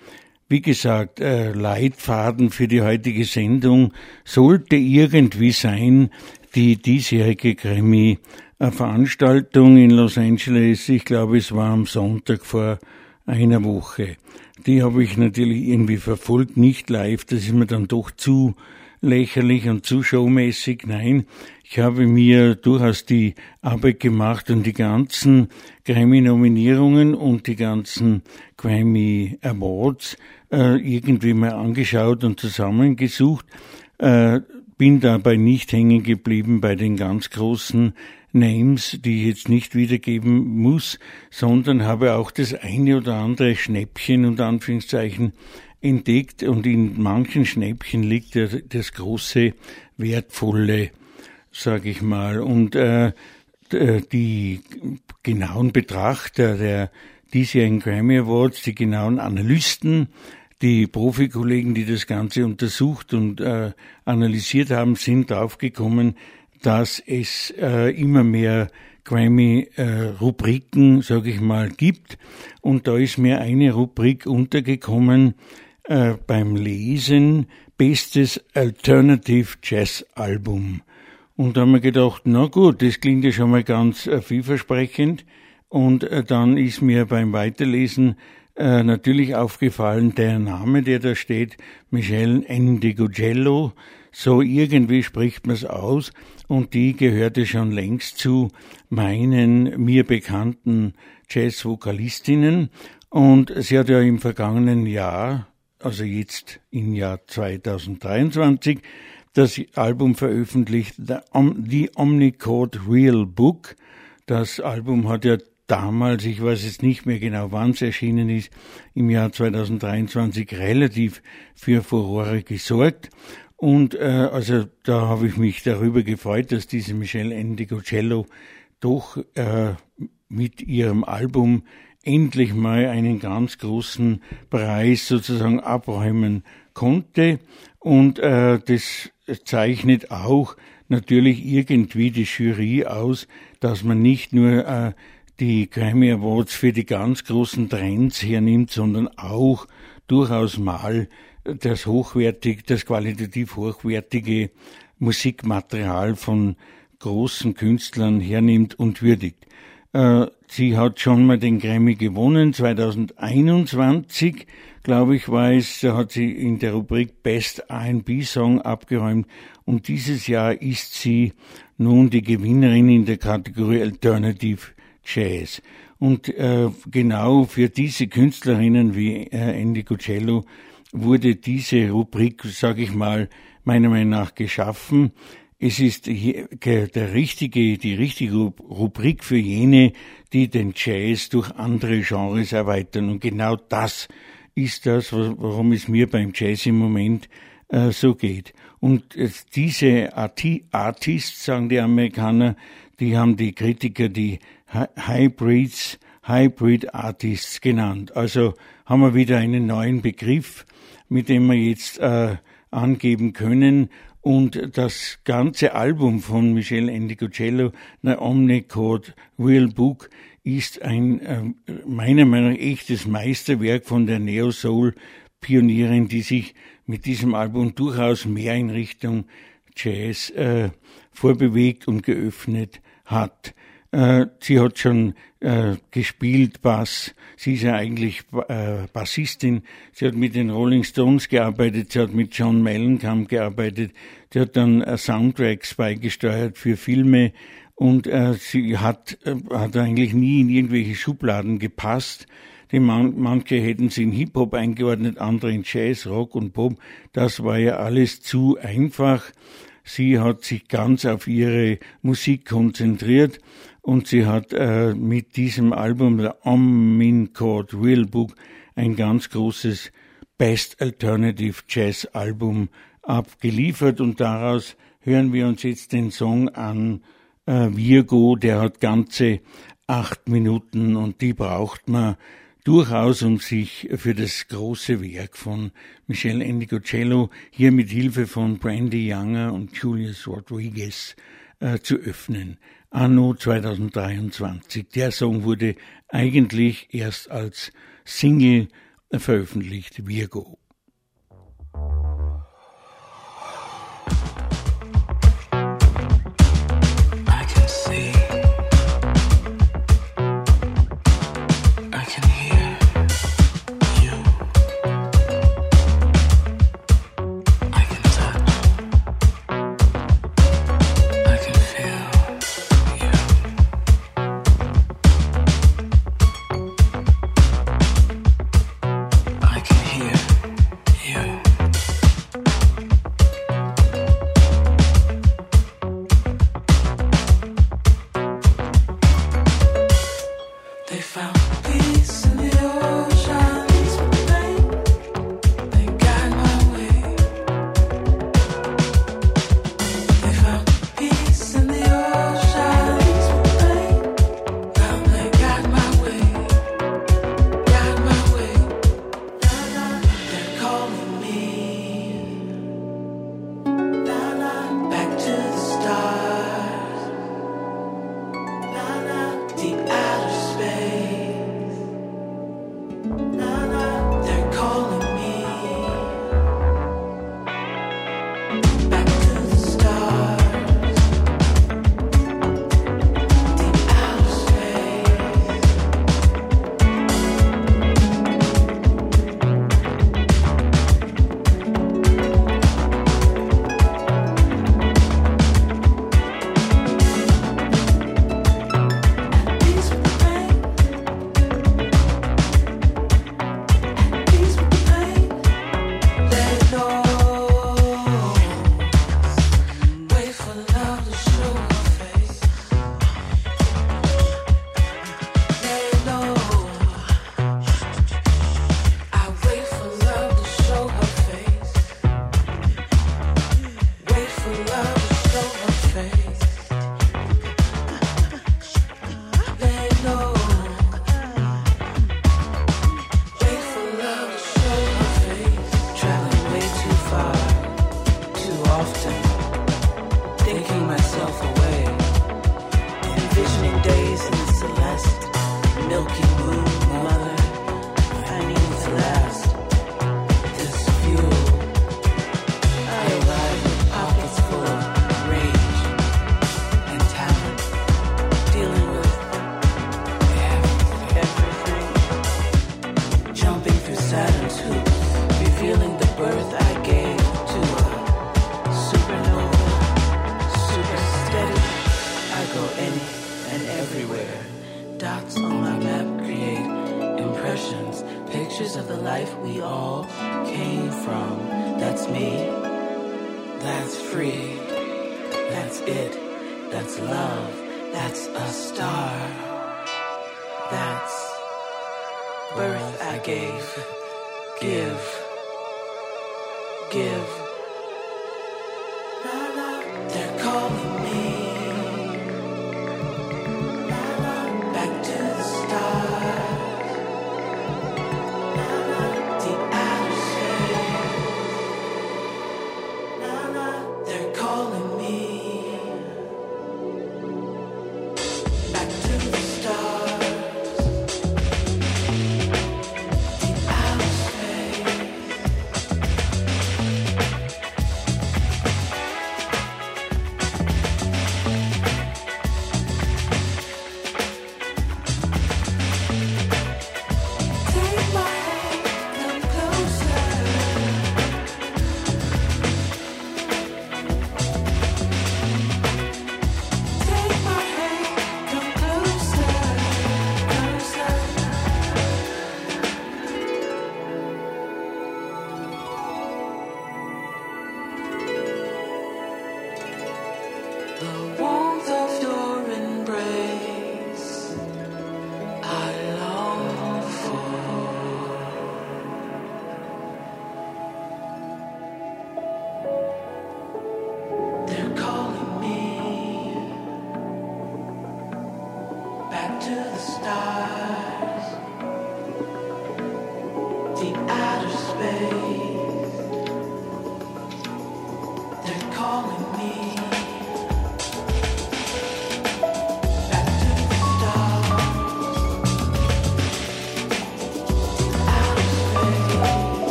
Wie gesagt, äh, Leitfaden für die heutige Sendung sollte irgendwie sein, die diesjährige Grammy Veranstaltung in Los Angeles, ich glaube es war am Sonntag vor einer Woche. Die habe ich natürlich irgendwie verfolgt, nicht live, das ist mir dann doch zu lächerlich und zu showmäßig. Nein, ich habe mir durchaus die Arbeit gemacht und die ganzen Grammy-Nominierungen und die ganzen Grammy Awards äh, irgendwie mal angeschaut und zusammengesucht. Äh, bin dabei nicht hängen geblieben bei den ganz großen Names, die ich jetzt nicht wiedergeben muss, sondern habe auch das eine oder andere Schnäppchen und Anführungszeichen entdeckt und in manchen Schnäppchen liegt das große, wertvolle sage ich mal. Und äh, äh, die genauen Betrachter der diesjährigen Grammy Awards, die genauen Analysten, die Profikollegen, die das Ganze untersucht und äh, analysiert haben, sind draufgekommen, dass es äh, immer mehr Grammy-Rubriken, äh, sage ich mal, gibt. Und da ist mir eine Rubrik untergekommen äh, beim Lesen, Bestes Alternative Jazz Album. Und da haben wir gedacht, na gut, das klingt ja schon mal ganz äh, vielversprechend. Und äh, dann ist mir beim Weiterlesen äh, natürlich aufgefallen, der Name, der da steht, Michel Endigogello, so irgendwie spricht man es aus. Und die gehörte schon längst zu meinen mir bekannten Jazz-Vokalistinnen. Und sie hat ja im vergangenen Jahr, also jetzt im Jahr 2023, das Album veröffentlicht, The Omnicode Real Book. Das Album hat ja damals, ich weiß jetzt nicht mehr genau, wann es erschienen ist, im Jahr 2023 relativ für Furore gesorgt. Und äh, also da habe ich mich darüber gefreut, dass diese Michelle Endicocello doch äh, mit ihrem Album endlich mal einen ganz großen Preis sozusagen abräumen konnte. Und äh, das zeichnet auch natürlich irgendwie die Jury aus, dass man nicht nur äh, die Grammy Awards für die ganz großen Trends hernimmt, sondern auch durchaus mal das hochwertig, das qualitativ hochwertige Musikmaterial von großen Künstlern hernimmt und würdigt. Äh, sie hat schon mal den Grammy gewonnen, 2021 glaube ich, war es, hat sie in der Rubrik Best R&B Song abgeräumt und dieses Jahr ist sie nun die Gewinnerin in der Kategorie Alternative Jazz. Und äh, genau für diese Künstlerinnen wie äh, Andy Cocello wurde diese Rubrik, sage ich mal, meiner Meinung nach geschaffen. Es ist der richtige, die richtige Rubrik für jene, die den Jazz durch andere Genres erweitern. Und genau das ist das, warum es mir beim Jazz im Moment äh, so geht. Und äh, diese Arti Artists, sagen die Amerikaner, die haben die Kritiker die Hybrids, Hybrid Artists genannt. Also haben wir wieder einen neuen Begriff, mit dem wir jetzt äh, angeben können. Und das ganze Album von Michel Endicocello, The Omnicode Real Book, ist ein äh, meiner Meinung nach echtes Meisterwerk von der Neo Soul Pionierin, die sich mit diesem Album durchaus mehr in Richtung Jazz äh, vorbewegt und geöffnet hat. Äh, sie hat schon äh, gespielt Bass. Sie ist ja eigentlich äh, Bassistin. Sie hat mit den Rolling Stones gearbeitet. Sie hat mit John Mellencamp gearbeitet. Sie hat dann äh, Soundtracks beigesteuert für Filme und äh, sie hat, äh, hat eigentlich nie in irgendwelche Schubladen gepasst. Die man, manche hätten sie in Hip-Hop eingeordnet, andere in Jazz, Rock und Pop. Das war ja alles zu einfach. Sie hat sich ganz auf ihre Musik konzentriert und sie hat äh, mit diesem Album, der Ommin Chord Real Book, ein ganz großes Best Alternative Jazz Album abgeliefert und daraus hören wir uns jetzt den Song an, äh, Virgo, der hat ganze acht Minuten und die braucht man durchaus, um sich für das große Werk von Michel Endicocello hier mit Hilfe von Brandy Younger und Julius Rodriguez äh, zu öffnen. anno 2023. Der Song wurde eigentlich erst als Single veröffentlicht, Virgo.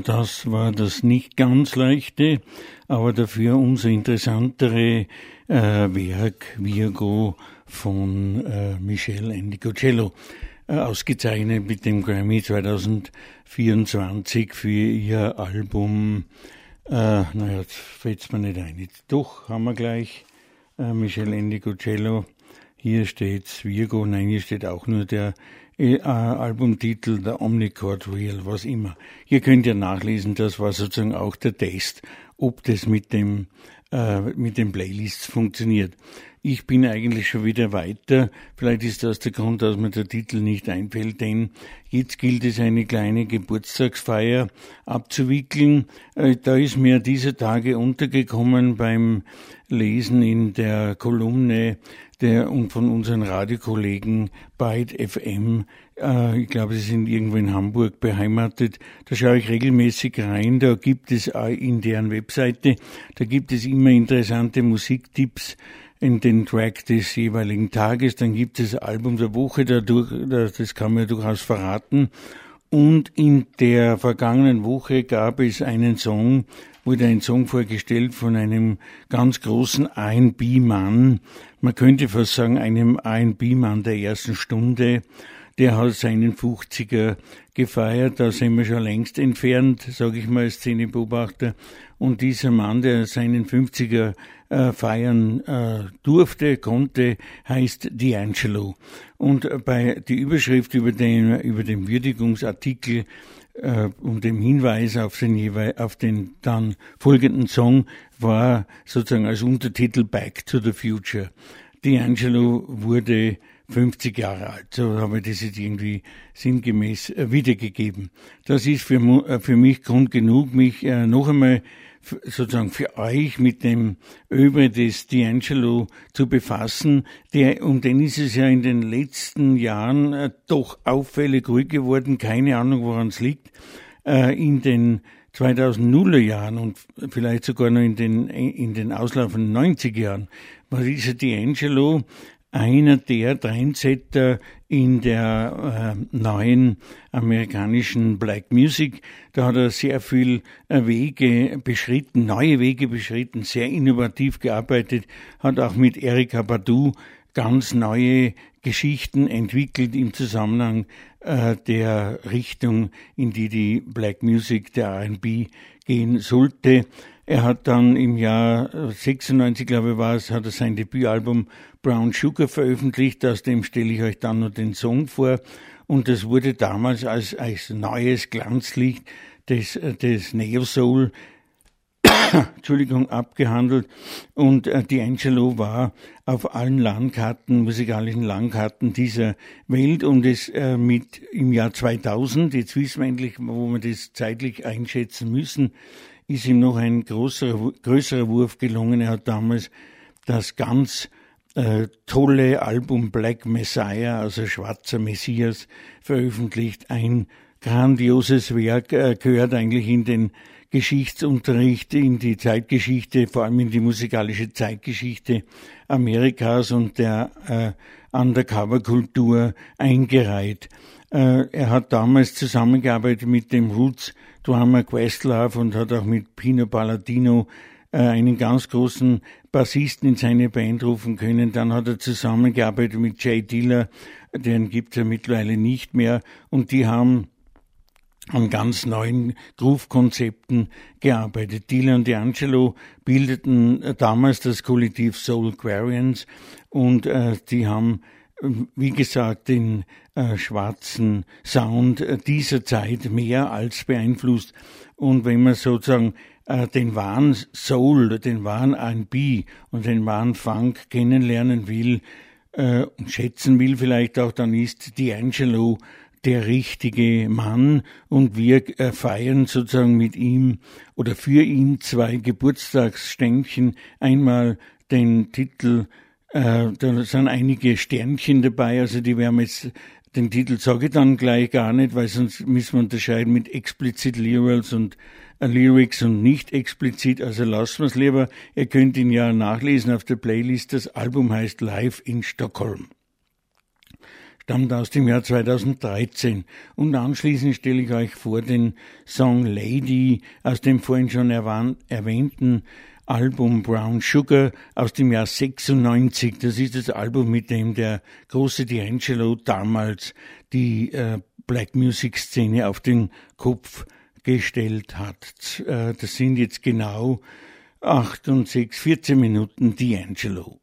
Das war das nicht ganz leichte, aber dafür umso interessantere äh, Werk Virgo von äh, Michel Endicocello, äh, ausgezeichnet mit dem Grammy 2024 für ihr Album. Äh, naja, jetzt fällt's mir nicht ein. Doch haben wir gleich äh, Michel Endicocello. Hier steht's Virgo, nein, hier steht auch nur der äh, Albumtitel, der Omnicord Real, was immer. Hier könnt ihr nachlesen, das war sozusagen auch der Test, ob das mit dem äh, mit den Playlists funktioniert. Ich bin eigentlich schon wieder weiter. Vielleicht ist das der Grund, dass mir der Titel nicht einfällt, denn jetzt gilt es eine kleine Geburtstagsfeier abzuwickeln. Äh, da ist mir diese Tage untergekommen beim Lesen in der Kolumne der und von unseren Radiokollegen Byte FM. Äh, ich glaube, sie sind irgendwo in Hamburg beheimatet. Da schaue ich regelmäßig rein. Da gibt es in deren Webseite, da gibt es immer interessante Musiktipps in den Track des jeweiligen Tages. Dann gibt es Album der Woche dadurch, das kann man durchaus verraten. Und in der vergangenen Woche gab es einen Song, wurde ein Song vorgestellt von einem ganz großen R&B-Mann. Man könnte fast sagen, einem R&B-Mann der ersten Stunde. Der hat seinen 50er gefeiert, da sind wir schon längst entfernt, sage ich mal als Szenebeobachter. Und dieser Mann, der seinen 50er äh, feiern äh, durfte, konnte, heißt D'Angelo. Und bei die Überschrift über den, über den Würdigungsartikel äh, und dem Hinweis auf den, auf den dann folgenden Song war sozusagen als Untertitel Back to the Future. D'Angelo wurde 50 Jahre alt. So habe ich das jetzt irgendwie sinngemäß äh, wiedergegeben. Das ist für, äh, für mich Grund genug, mich äh, noch einmal sozusagen für euch mit dem Öbre des D'Angelo zu befassen, der, um den ist es ja in den letzten Jahren äh, doch auffällig ruhig geworden, keine Ahnung woran es liegt, äh, in den 2000er Jahren und vielleicht sogar noch in den, in den auslaufenden 90er Jahren dieser D'Angelo einer der Trendsetter in der äh, neuen amerikanischen Black Music. Da hat er sehr viel äh, Wege beschritten, neue Wege beschritten, sehr innovativ gearbeitet, hat auch mit Erika Badu ganz neue Geschichten entwickelt im Zusammenhang äh, der Richtung, in die die Black Music, der R&B gehen sollte. Er hat dann im Jahr 96, glaube ich, war es, hat er sein Debütalbum Brown Sugar veröffentlicht. Aus dem stelle ich euch dann noch den Song vor. Und das wurde damals als, als neues Glanzlicht des, des Neo Soul Entschuldigung, abgehandelt und äh, D'Angelo war auf allen Landkarten, musikalischen Landkarten dieser Welt und es äh, mit im Jahr 2000, jetzt wissen wir endlich, wo wir das zeitlich einschätzen müssen, ist ihm noch ein größerer, größerer Wurf gelungen. Er hat damals das ganz äh, tolle Album Black Messiah, also Schwarzer Messias, veröffentlicht. Ein grandioses Werk, äh, gehört eigentlich in den Geschichtsunterricht, in die Zeitgeschichte, vor allem in die musikalische Zeitgeschichte Amerikas und der äh, Undercover-Kultur eingereiht. Äh, er hat damals zusammengearbeitet mit dem Roots Drummer Questlove und hat auch mit Pino Palladino äh, einen ganz großen Bassisten in seine Band rufen können. Dann hat er zusammengearbeitet mit Jay Diller, den gibt es ja mittlerweile nicht mehr. Und die haben an ganz neuen Groove-Konzepten gearbeitet. Diller und D'Angelo bildeten damals das Kollektiv Soul Quarians und äh, die haben wie gesagt, den äh, schwarzen Sound äh, dieser Zeit mehr als beeinflusst. Und wenn man sozusagen äh, den wahren Soul, den wahren R&B und den wahren Funk kennenlernen will äh, und schätzen will vielleicht auch, dann ist D'Angelo der richtige Mann und wir äh, feiern sozusagen mit ihm oder für ihn zwei Geburtstagsständchen. Einmal den Titel äh, da sind einige Sternchen dabei, also die werden jetzt, den Titel sage ich dann gleich gar nicht, weil sonst müssen wir unterscheiden mit explicit Lyrics und äh, Lyrics und nicht explizit, also lassen wir es lieber. Ihr könnt ihn ja nachlesen auf der Playlist. Das Album heißt Live in Stockholm. stammt aus dem Jahr 2013. Und anschließend stelle ich euch vor den Song Lady aus dem vorhin schon erwähnten Album Brown Sugar aus dem Jahr 96. Das ist das Album, mit dem der große D'Angelo damals die äh, Black Music Szene auf den Kopf gestellt hat. Äh, das sind jetzt genau acht und sechs, 14 Minuten D'Angelo.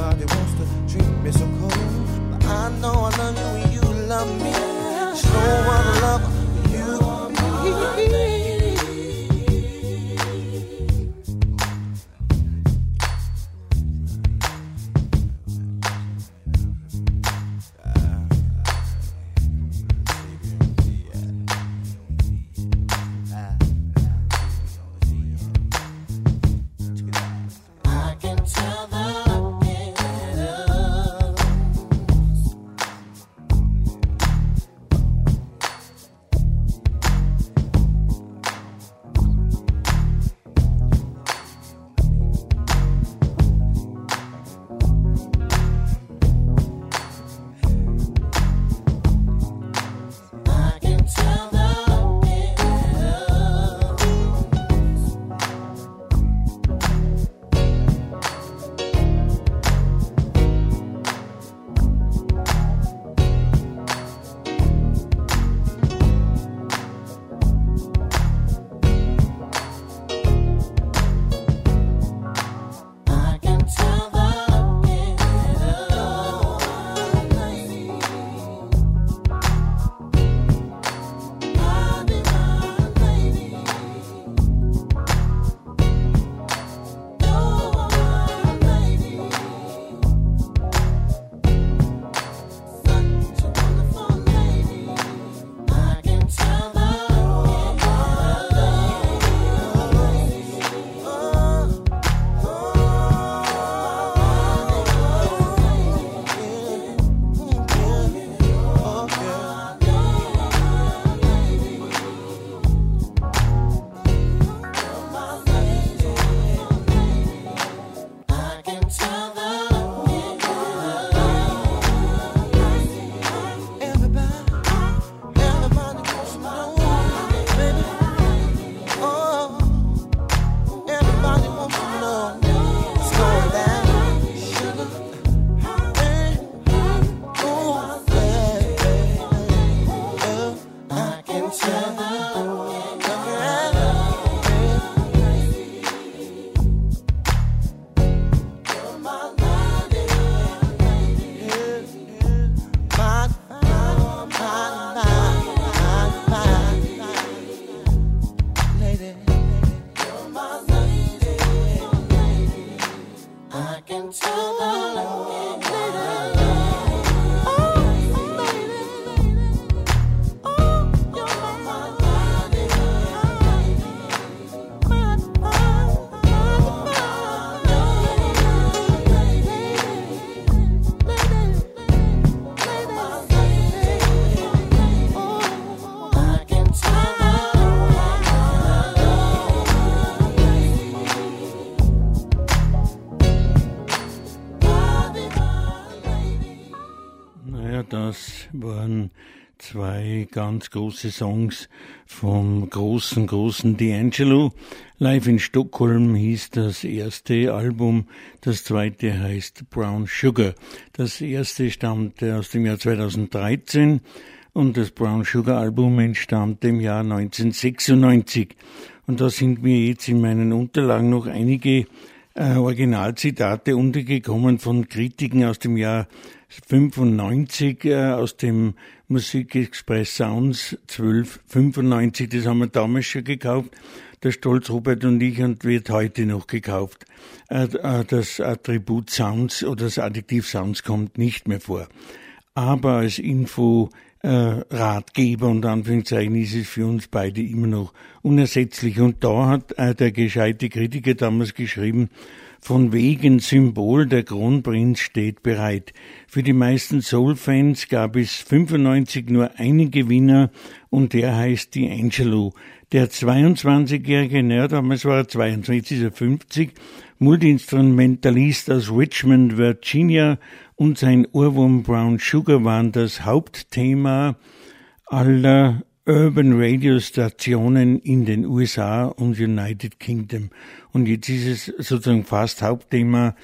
Nobody wants to treat me so cold. But I know I love you and you love me. Slow. Ganz große Songs vom großen, großen D'Angelo. Live in Stockholm hieß das erste Album, das zweite heißt Brown Sugar. Das erste stammte aus dem Jahr 2013 und das Brown Sugar Album entstammte im Jahr 1996. Und da sind mir jetzt in meinen Unterlagen noch einige äh, Originalzitate untergekommen von Kritiken aus dem Jahr 95 äh, aus dem Musikexpress Sounds 1295, das haben wir damals schon gekauft, der Stolz Robert und ich und wird heute noch gekauft. Äh, äh, das Attribut Sounds oder das Adjektiv Sounds kommt nicht mehr vor. Aber als Info äh, Ratgeber und Anführungszeichen ist es für uns beide immer noch unersetzlich. Und da hat der gescheite Kritiker damals geschrieben, von wegen Symbol, der Kronprinz steht bereit. Für die meisten Soul-Fans gab es 95 nur einen Gewinner und der heißt D'Angelo. Der 22-jährige, naja, damals war er 22, ist 50, Multiinstrumentalist aus Richmond, Virginia und sein Ohrwurm Brown Sugar waren das Hauptthema aller Urban Radio Stationen in den USA und United Kingdom. Und jetzt ist es sozusagen fast Hauptthema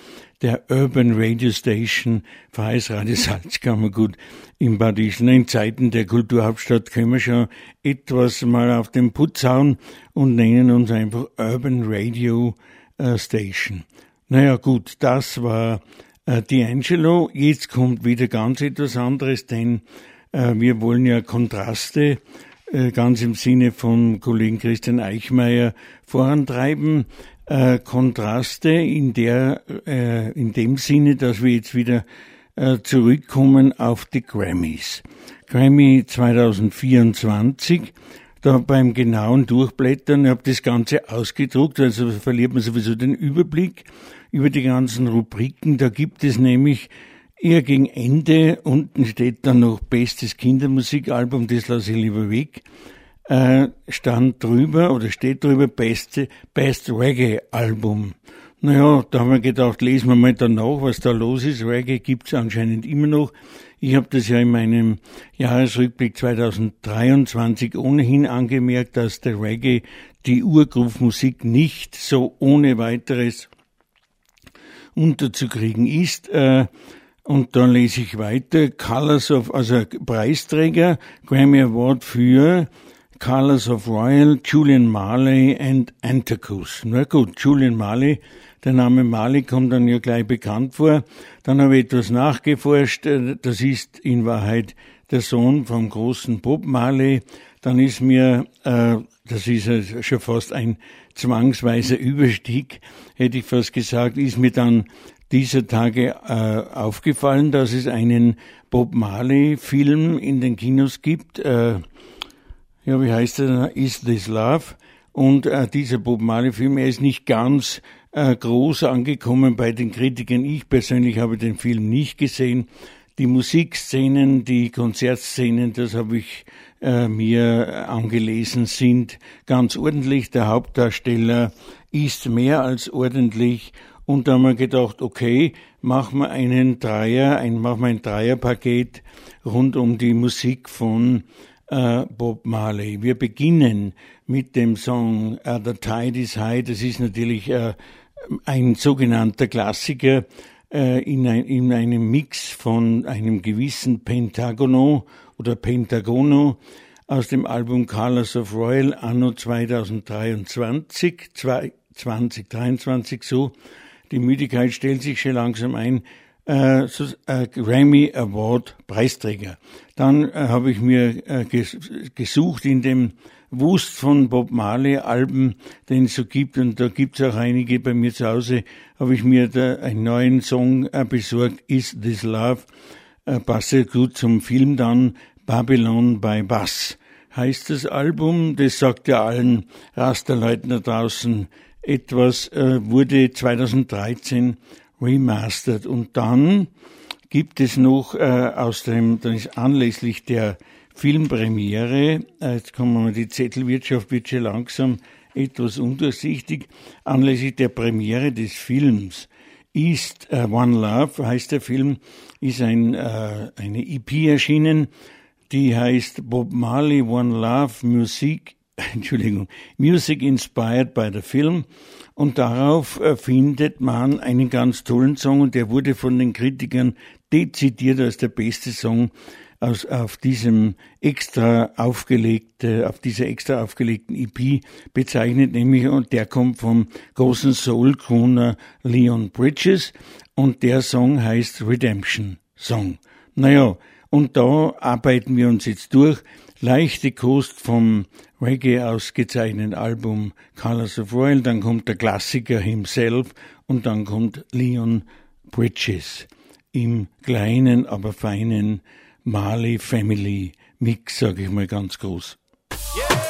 der Urban Radio Station Freisradio Salzkammergut im Bad Ischl. In Zeiten der Kulturhauptstadt können wir schon etwas mal auf den Putz hauen und nennen uns einfach Urban Radio äh, Station. Naja gut, das war äh, D'Angelo. Jetzt kommt wieder ganz etwas anderes, denn äh, wir wollen ja Kontraste ganz im Sinne von Kollegen Christian Eichmeier vorantreiben. Äh, Kontraste in der, äh, in dem Sinne, dass wir jetzt wieder äh, zurückkommen auf die Grammys. Grammy 2024, da beim genauen Durchblättern, ich habe das Ganze ausgedruckt, also verliert man sowieso den Überblick über die ganzen Rubriken. Da gibt es nämlich Eher gegen Ende, unten steht dann noch bestes Kindermusikalbum, das lasse ich lieber weg, äh, stand drüber oder steht drüber beste, Best Reggae Album. Naja, da haben wir gedacht, lesen wir mal danach, was da los ist. Reggae gibt's anscheinend immer noch. Ich habe das ja in meinem Jahresrückblick 2023 ohnehin angemerkt, dass der Reggae die Urgrufmusik nicht so ohne weiteres unterzukriegen ist. Äh, und dann lese ich weiter, Colors of, also Preisträger, Grammy Award für Colors of Royal, Julian Marley and Anticus. Na gut, Julian Marley, der Name Marley kommt dann ja gleich bekannt vor. Dann habe ich etwas nachgeforscht, das ist in Wahrheit der Sohn vom großen Bob Marley. Dann ist mir, äh, das ist schon fast ein zwangsweiser Überstieg, hätte ich fast gesagt, ist mir dann dieser Tage äh, aufgefallen, dass es einen Bob Marley-Film in den Kinos gibt. Äh, ja, wie heißt er? Is This Love? Und äh, dieser Bob Marley-Film, er ist nicht ganz äh, groß angekommen bei den Kritikern. Ich persönlich habe den Film nicht gesehen. Die Musikszenen, die Konzertszenen, das habe ich äh, mir angelesen, sind ganz ordentlich. Der Hauptdarsteller ist mehr als ordentlich und da haben wir gedacht, okay, machen wir einen Dreier, ein, machen wir ein Dreierpaket rund um die Musik von äh, Bob Marley. Wir beginnen mit dem Song uh, The Tide is High. Das ist natürlich äh, ein sogenannter Klassiker äh, in, ein, in einem Mix von einem gewissen Pentagono oder Pentagono aus dem Album Colors of Royal anno 2023, 2023 so die Müdigkeit stellt sich schon langsam ein. Äh, äh, Grammy Award Preisträger. Dann äh, habe ich mir äh, ges gesucht in dem Wust von Bob Marley Alben, den es so gibt, und da gibt es auch einige bei mir zu Hause, habe ich mir da einen neuen Song äh, besorgt, Is This Love, äh, passt gut zum Film dann, Babylon by Bass. Heißt das Album, das sagt ja allen Rasterleuten da draußen, etwas äh, wurde 2013 remastered. Und dann gibt es noch äh, aus dem, dann ist anlässlich der Filmpremiere, äh, jetzt kommen wir die Zettelwirtschaft wird schon langsam etwas undurchsichtig, anlässlich der Premiere des Films ist äh, One Love, heißt der Film, ist ein, äh, eine EP erschienen, die heißt Bob Marley One Love Musik Entschuldigung, Music Inspired by the Film. Und darauf äh, findet man einen ganz tollen Song und der wurde von den Kritikern dezidiert als der beste Song aus, auf diesem extra aufgelegte, auf dieser extra aufgelegten EP bezeichnet, nämlich, und der kommt vom großen Soul-Crooner Leon Bridges und der Song heißt Redemption Song. Naja, und da arbeiten wir uns jetzt durch leichte Kost vom Reggae ausgezeichneten Album Colors of Royal, dann kommt der Klassiker himself und dann kommt Leon Bridges im kleinen, aber feinen Marley Family Mix, sage ich mal ganz groß. Yeah.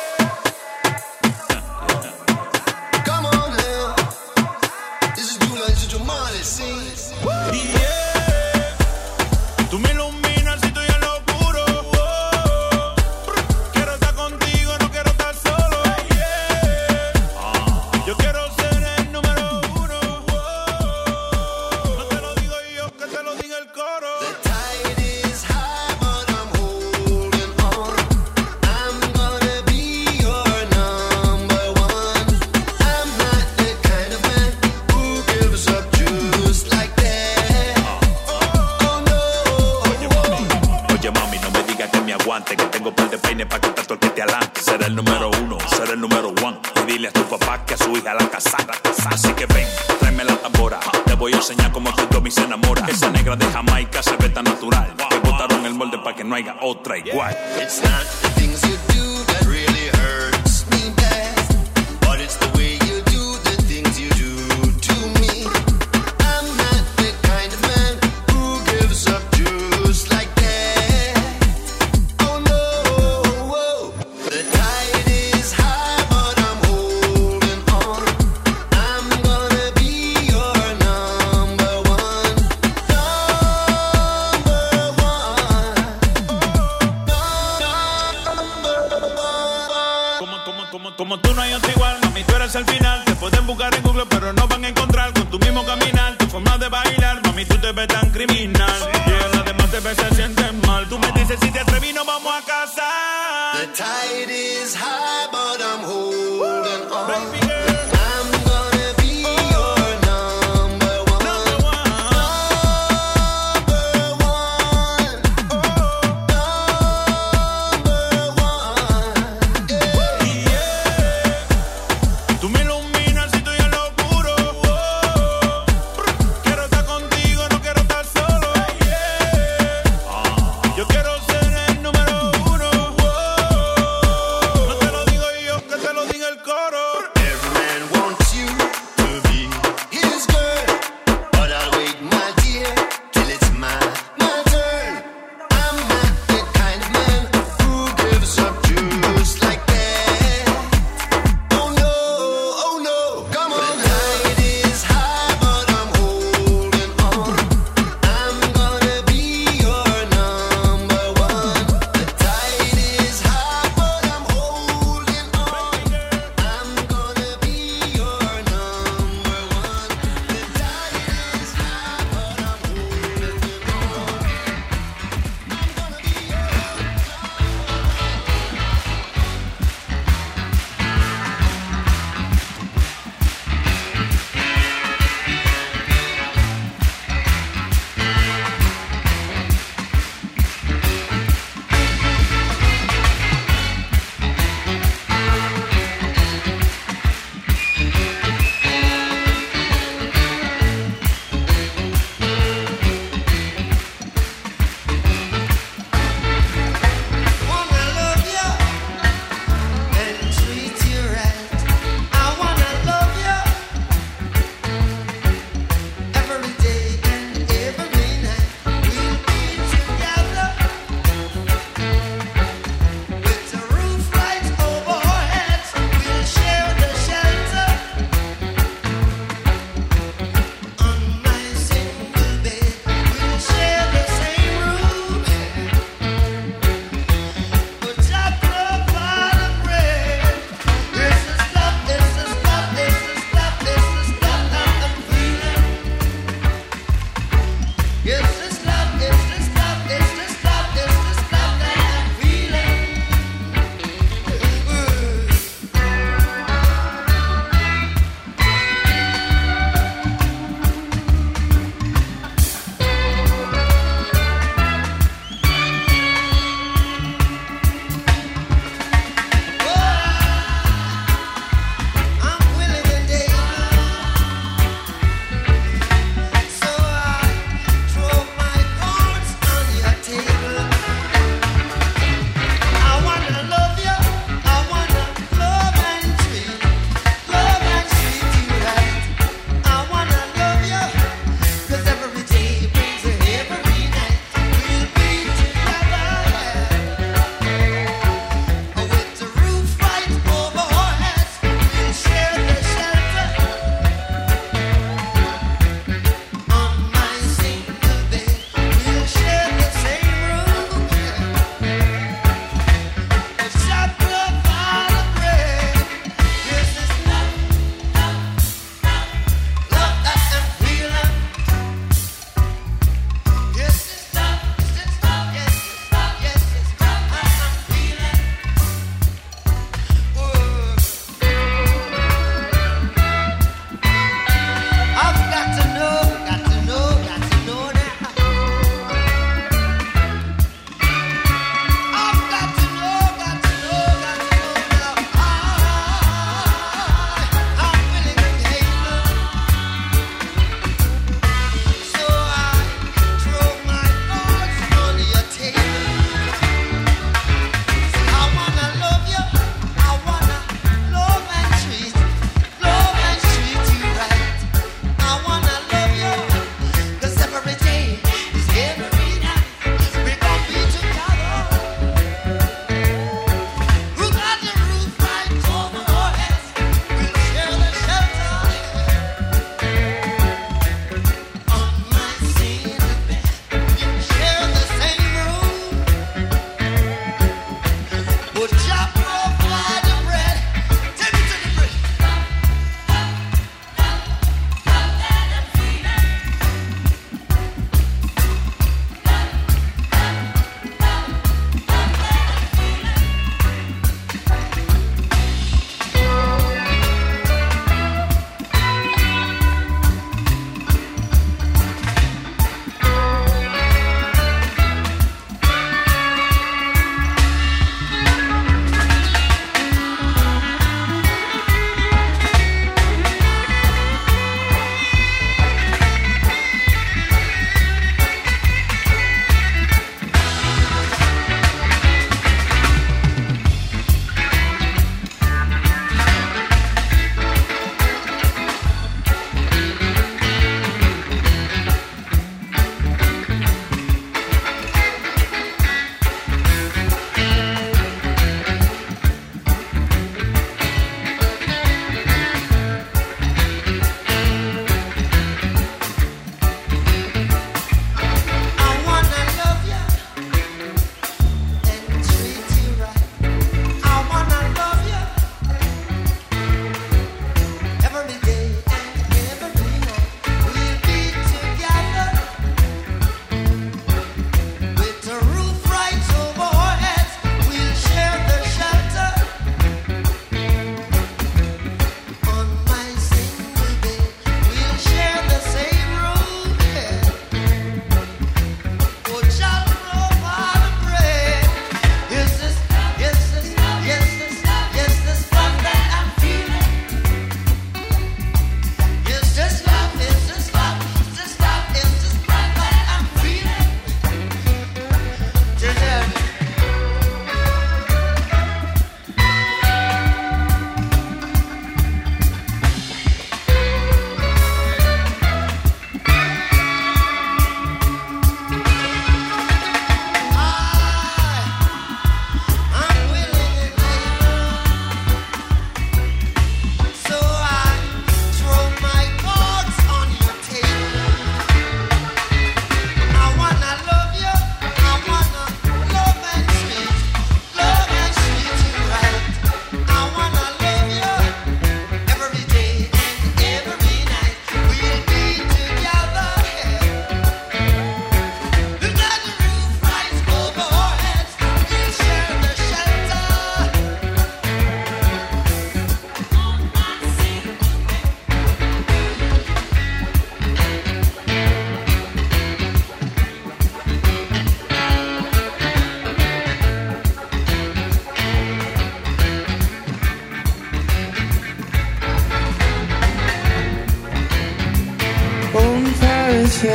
el número uno, ser el número one. Y dile a tu papá que a su hija la casaca. Así que ven, tráeme la tambora. Te voy a enseñar cómo tu Tommy se enamora. Esa negra de Jamaica se ve tan natural. Que botaron el molde para que no haya otra igual. It's not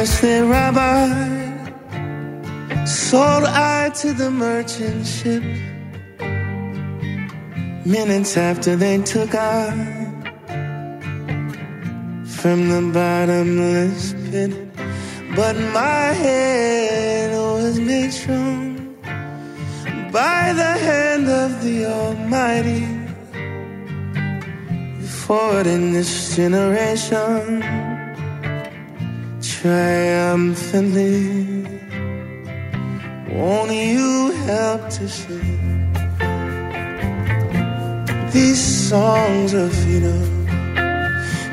yes, they rabbi sold I to the merchant ship. Minutes after they took I from the bottomless pit, but my head was made strong by the hand of the Almighty. Forward in this generation, triumphantly. Won't you help to sing these songs of freedom?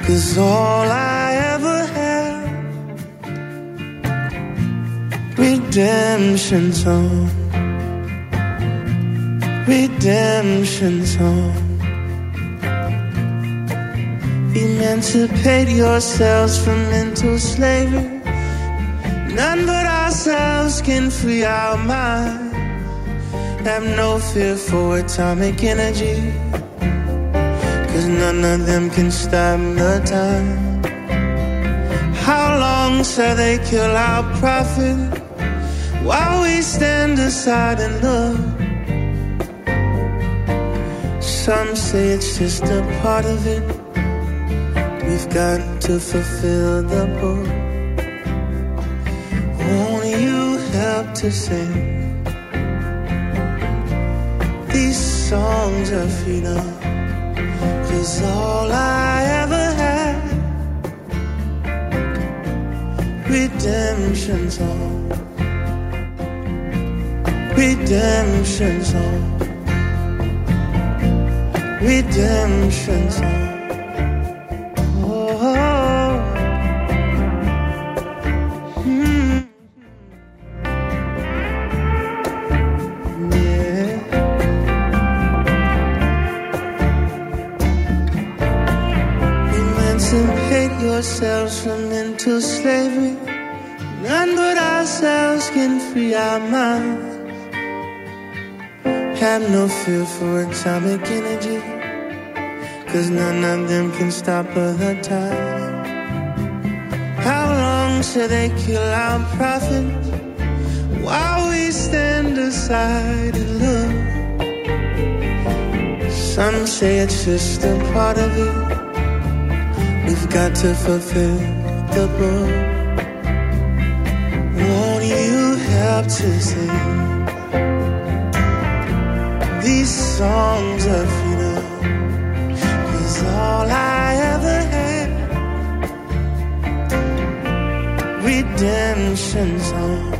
Cause all I ever had, redemption song, redemption song. Emancipate yourselves from mental slavery. None but ourselves can free our mind. Have no fear for atomic energy. Cause none of them can stop the time. How long shall they kill our prophet while we stand aside and look? Some say it's just a part of it. We've got to fulfill the book. Won't you help to sing these songs of freedom. Cause all I ever had, redemption song, redemption song, redemption song. Have no fear for atomic energy. Cause none of them can stop other time. How long shall they kill our prophets while we stand aside and look? Some say it's just a part of it. We've got to fulfill the book. Won't you help to sing these songs of freedom? Cause all I ever had, redemption songs.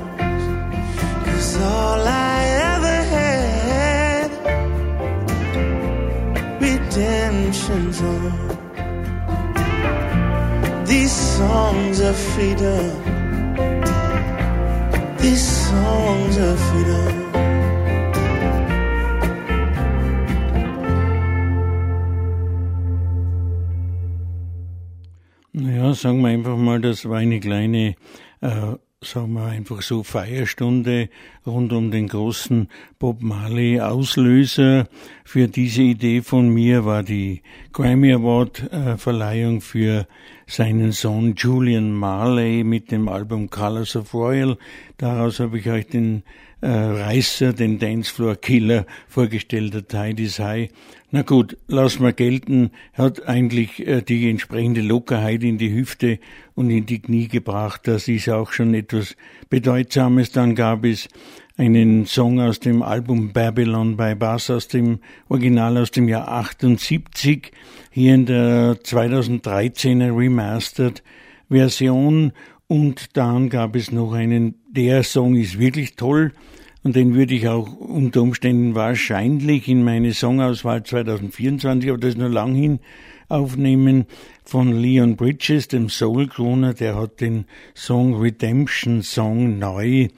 Cause all I ever had, redemption songs these songs of freedom. These songs of freedom. Sagen wir einfach mal, das war eine kleine äh, sagen wir einfach so Feierstunde rund um den großen Bob Marley Auslöser. Für diese Idee von mir war die Grammy Award äh, Verleihung für seinen Sohn Julian Marley mit dem Album Colors of Royal. Daraus habe ich euch den äh, Reißer, den Dancefloor Killer vorgestellt, der Tidy's High. Na gut, lass mal gelten, hat eigentlich äh, die entsprechende Lockerheit in die Hüfte und in die Knie gebracht. Das ist auch schon etwas Bedeutsames. Dann gab es einen Song aus dem Album Babylon by Bass aus dem Original aus dem Jahr 78, hier in der 2013er Remastered Version. Und dann gab es noch einen, der Song ist wirklich toll und den würde ich auch unter Umständen wahrscheinlich in meine Songauswahl 2024, aber das ist noch lang hin, aufnehmen von Leon Bridges, dem Soul Crooner, der hat den Song Redemption Song neu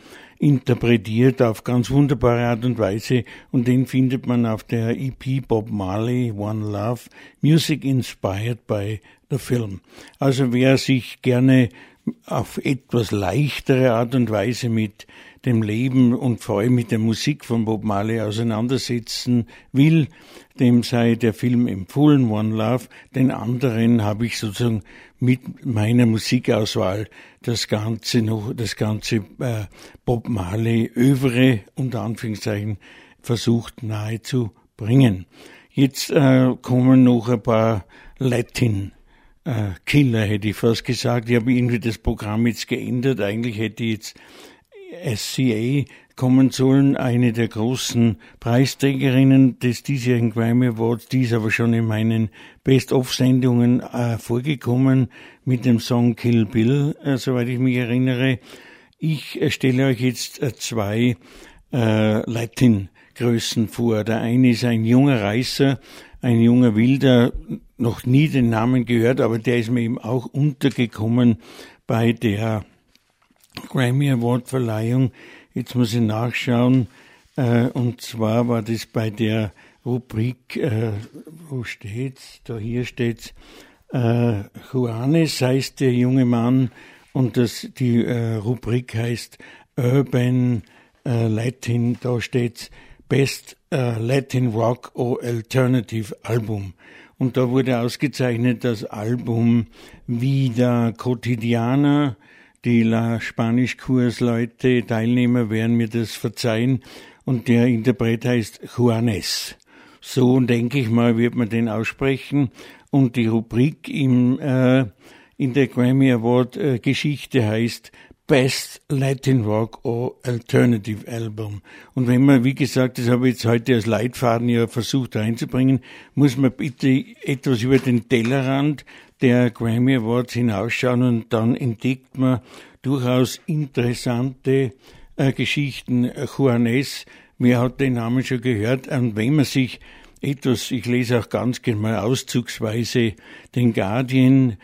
interpretiert auf ganz wunderbare Art und Weise und den findet man auf der EP Bob Marley One Love Music Inspired by the Film. Also wer sich gerne auf etwas leichtere Art und Weise mit dem Leben und vor allem mit der Musik von Bob Marley auseinandersetzen will, dem sei der Film empfohlen, One Love. Den anderen habe ich sozusagen mit meiner Musikauswahl das ganze noch, das ganze äh, Bob Marley Övre unter Anführungszeichen versucht nahe zu bringen. Jetzt äh, kommen noch ein paar Latin äh, Killer, hätte ich fast gesagt. Ich habe irgendwie das Programm jetzt geändert. Eigentlich hätte jetzt SCA kommen sollen, eine der großen Preisträgerinnen des diesjährigen Grammy Awards. Die ist aber schon in meinen Best-of-Sendungen äh, vorgekommen mit dem Song Kill Bill, äh, soweit ich mich erinnere. Ich äh, stelle euch jetzt äh, zwei äh, Latin-Größen vor. Der eine ist ein junger Reißer, ein junger Wilder, noch nie den Namen gehört, aber der ist mir eben auch untergekommen bei der Grammy Award Verleihung. Jetzt muss ich nachschauen. Äh, und zwar war das bei der Rubrik, äh, wo steht's? Da hier steht's. Äh, Juanes heißt der junge Mann und das, die Rubrik heißt Urban Latin. Da steht's Best Latin Rock or Alternative Album. Und da wurde ausgezeichnet das Album Vida Cotidiana. Die La Spanisch-Kursleute, Teilnehmer werden mir das verzeihen. Und der Interpret heißt Juanes. So denke ich mal, wird man den aussprechen. Und die Rubrik im, äh, in der Grammy Award äh, Geschichte heißt Best Latin Rock or Alternative Album. Und wenn man, wie gesagt, das habe ich jetzt heute als Leitfaden ja versucht reinzubringen, muss man bitte etwas über den Tellerrand der Grammy Awards hinausschauen und dann entdeckt man durchaus interessante äh, Geschichten. Juanes, mir hat den Namen schon gehört, und wenn man sich etwas, ich lese auch ganz gerne mal auszugsweise den Guardian,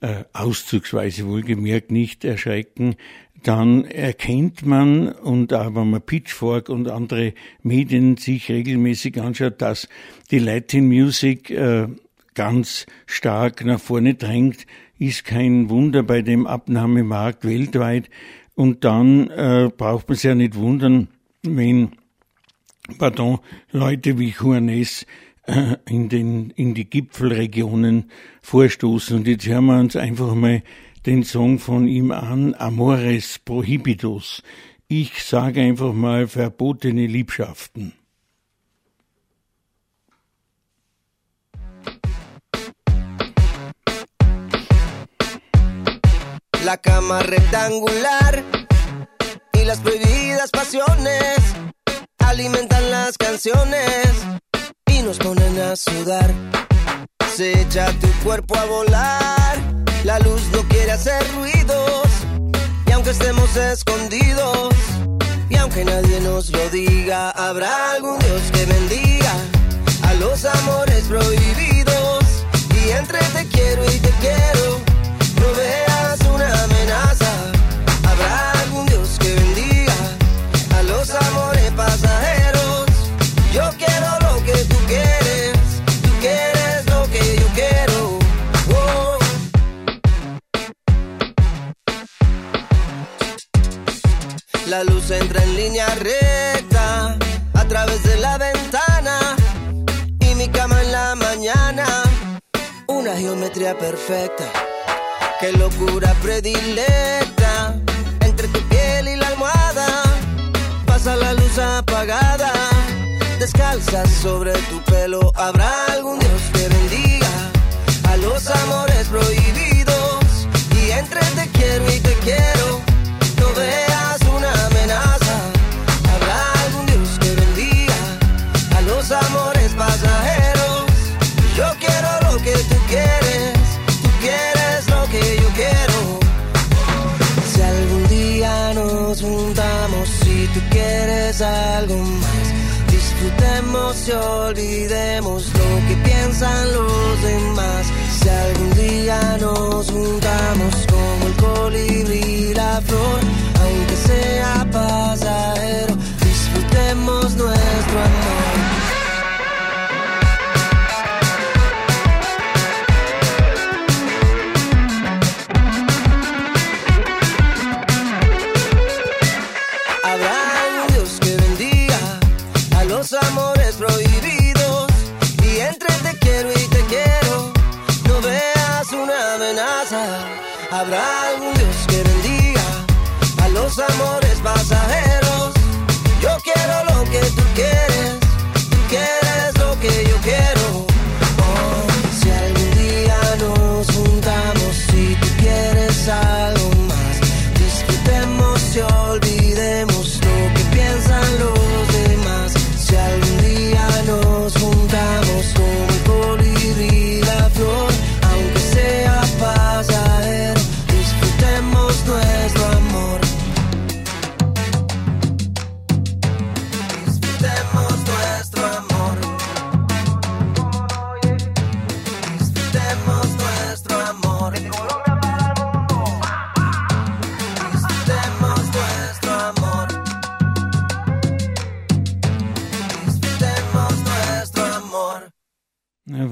äh, auszugsweise wohlgemerkt nicht erschrecken, dann erkennt man, und auch wenn man Pitchfork und andere Medien sich regelmäßig anschaut, dass die Latin Music äh, ganz stark nach vorne drängt, ist kein Wunder bei dem Abnahmemarkt weltweit. Und dann äh, braucht man sich ja nicht wundern, wenn, pardon, Leute wie Juanes äh, in, den, in die Gipfelregionen vorstoßen. Und jetzt hören wir uns einfach mal den Song von ihm an, Amores Prohibitus. Ich sage einfach mal verbotene Liebschaften. La cama rectangular y las prohibidas pasiones alimentan las canciones y nos ponen a sudar. Se echa tu cuerpo a volar, la luz no quiere hacer ruidos y aunque estemos escondidos y aunque nadie nos lo diga, habrá algún Dios que bendiga a los amores prohibidos y entre te quiero y te quiero, no entra en línea recta a través de la ventana y mi cama en la mañana. Una geometría perfecta, qué locura predilecta entre tu piel y la almohada. Pasa la luz apagada, descalza sobre tu pelo. Habrá algún Dios que bendiga a los amores prohibidos y entre te quiero y te quiero. No veas algo más, disfrutemos y olvidemos lo que piensan los demás. Si algún día nos juntamos como el colibrí y la flor, aunque sea pasajero, disfrutemos nuestro amor. Habrá algún Dios que bendiga a los amores pasajeros. Yo quiero lo que tú quieres,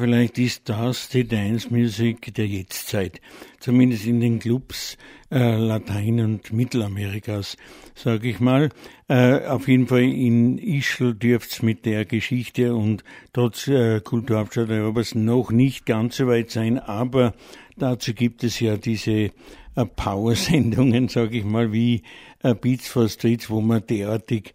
vielleicht ist das die Dance-Music der Jetztzeit, zumindest in den Clubs äh, Latein- und Mittelamerikas, sage ich mal. Äh, auf jeden Fall in Ischl dürft's mit der Geschichte und trotz äh, Kulturhauptstadt Europas noch nicht ganz so weit sein, aber dazu gibt es ja diese äh, Power-Sendungen, sage ich mal, wie äh, Beats for Streets, wo man derartig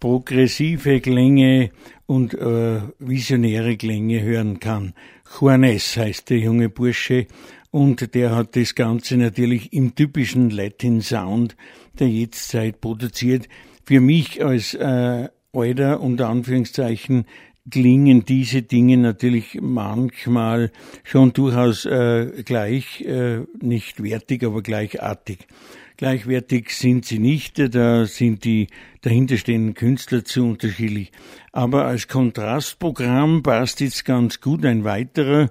progressive Klänge und äh, visionäre Klänge hören kann. Juanes heißt der junge Bursche und der hat das Ganze natürlich im typischen Latin Sound der Jetztzeit produziert. Für mich als äh, alter, unter Anführungszeichen, klingen diese Dinge natürlich manchmal schon durchaus äh, gleich, äh, nicht wertig, aber gleichartig. Gleichwertig sind sie nicht, da sind die dahinterstehenden Künstler zu unterschiedlich. Aber als Kontrastprogramm passt jetzt ganz gut ein weiterer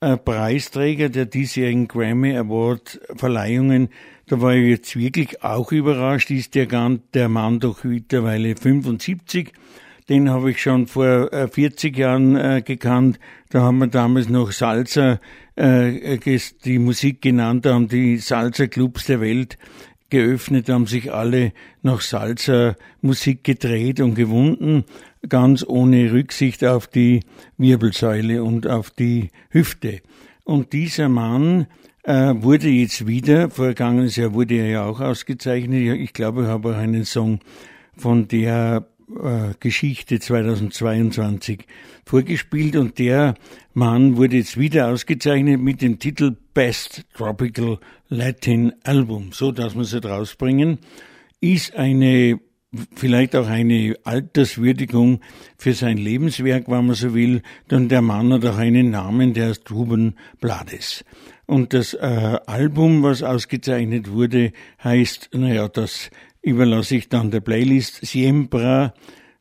äh, Preisträger der diesjährigen Grammy Award Verleihungen. Da war ich jetzt wirklich auch überrascht, ist der, der Mann doch mittlerweile 75. Den habe ich schon vor äh, 40 Jahren äh, gekannt. Da haben wir damals noch Salsa, äh, ges- die Musik genannt, haben die Salsa-Clubs der Welt geöffnet, haben sich alle nach Salsa-Musik gedreht und gewunden, ganz ohne Rücksicht auf die Wirbelsäule und auf die Hüfte. Und dieser Mann äh, wurde jetzt wieder, vergangenes Jahr wurde er ja auch ausgezeichnet, ich glaube, ich habe auch einen Song von der äh, Geschichte 2022 vorgespielt und der Mann wurde jetzt wieder ausgezeichnet mit dem Titel Best Tropical Latin Album, so dass wir es jetzt rausbringen, ist eine vielleicht auch eine Alterswürdigung für sein Lebenswerk, wenn man so will, denn der Mann hat auch einen Namen, der ist Ruben Blades. Und das äh, Album, was ausgezeichnet wurde, heißt, naja, das überlasse ich dann der Playlist Siembra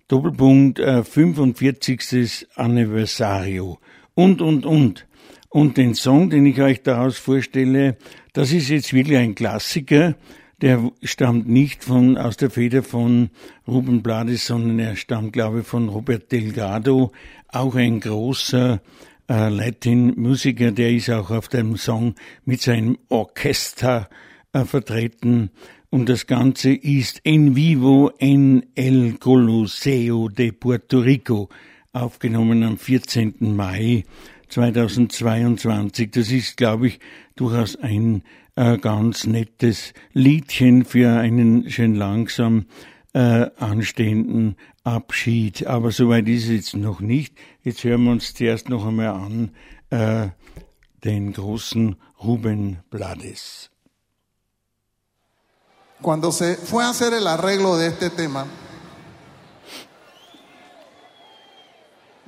Doppelpunkt äh, 45. Anniversario und, und, und. Und den Song, den ich euch daraus vorstelle, das ist jetzt wirklich ein Klassiker. Der stammt nicht von, aus der Feder von Ruben Blades, sondern er stammt, glaube ich, von Robert Delgado, auch ein großer äh, Latin-Musiker, der ist auch auf dem Song mit seinem Orchester äh, vertreten. Und das Ganze ist En Vivo en el Coliseo de Puerto Rico, aufgenommen am 14. Mai 2022. Das ist, glaube ich, durchaus ein äh, ganz nettes Liedchen für einen schön langsam äh, anstehenden Abschied. Aber soweit ist es jetzt noch nicht. Jetzt hören wir uns zuerst noch einmal an äh, den großen Ruben Blades. Cuando se fue a hacer el arreglo de este tema,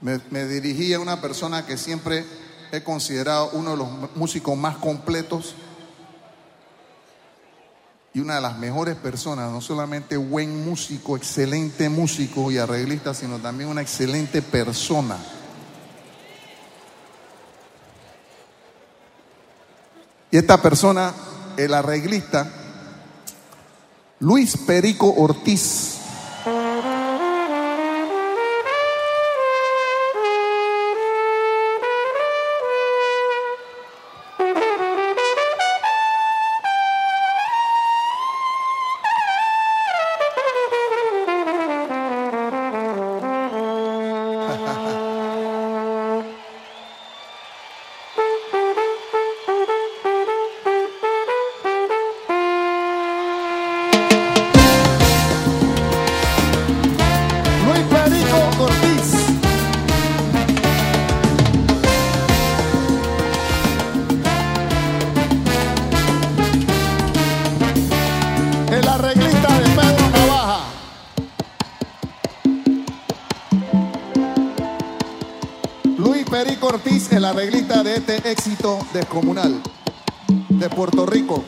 me, me dirigí a una persona que siempre he considerado uno de los músicos más completos y una de las mejores personas, no solamente buen músico, excelente músico y arreglista, sino también una excelente persona. Y esta persona, el arreglista, Luis Perico Ortiz. Descomunal de Puerto Rico.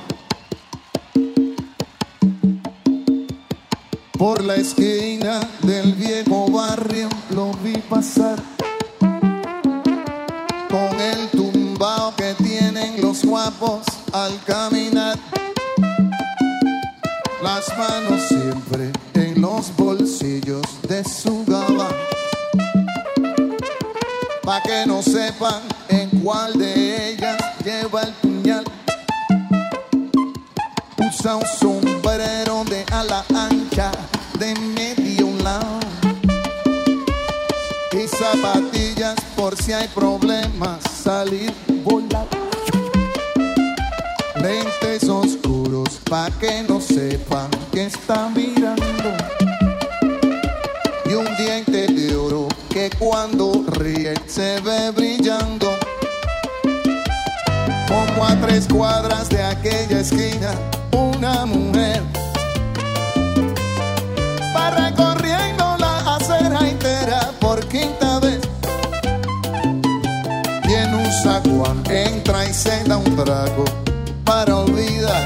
Por la esquina del viejo barrio lo vi pasar con el tumbao que tienen los guapos al caminar. Las manos siempre en los bolsillos de su gabán. Pa' que no sepan en cuál de ellas lleva el puñal. Usa un sombrero de ala ancha de medio lado. Y zapatillas por si hay problemas salir volando. Lentes oscuros pa' que no sepan que está mirando. Y un diente de oro que cuando ríe se ve brillando. Tres cuadras de aquella esquina, una mujer va recorriendo la acera entera por quinta vez. Y en un saguán entra y se da un trago para olvidar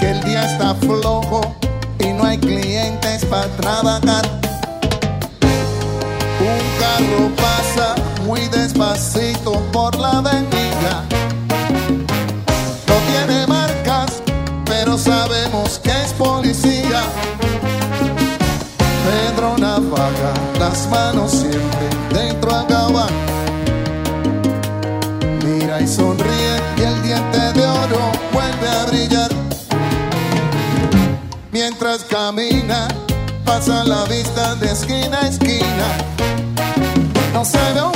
que el día está flojo y no hay clientes para trabajar. Un carro pasa muy despacito por la avenida. Las manos siempre dentro a gabán. Mira y sonríe y el diente de oro vuelve a brillar. Mientras camina, pasa la vista de esquina a esquina. No se ve un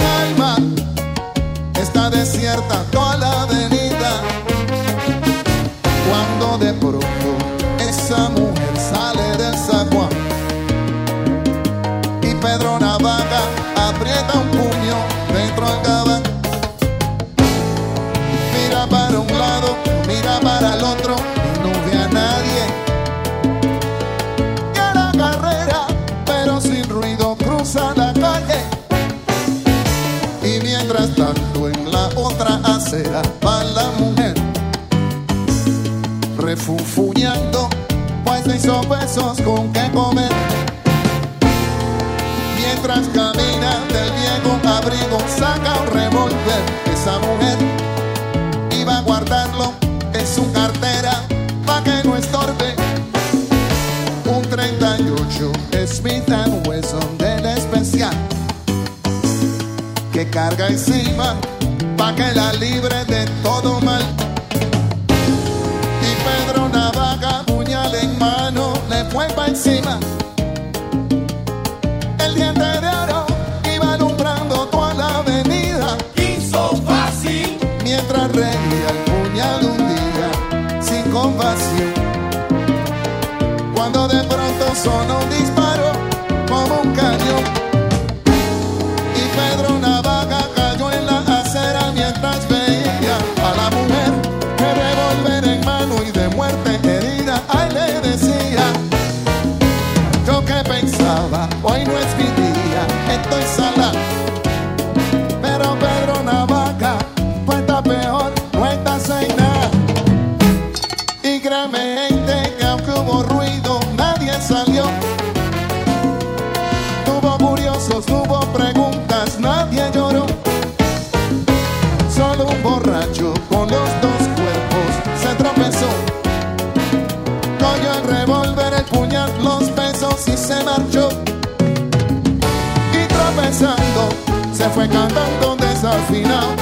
fue cantando desafinado.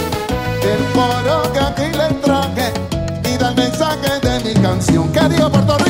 El coro que aquí le traje y da el mensaje de mi canción. ¿Qué digo Puerto Rico?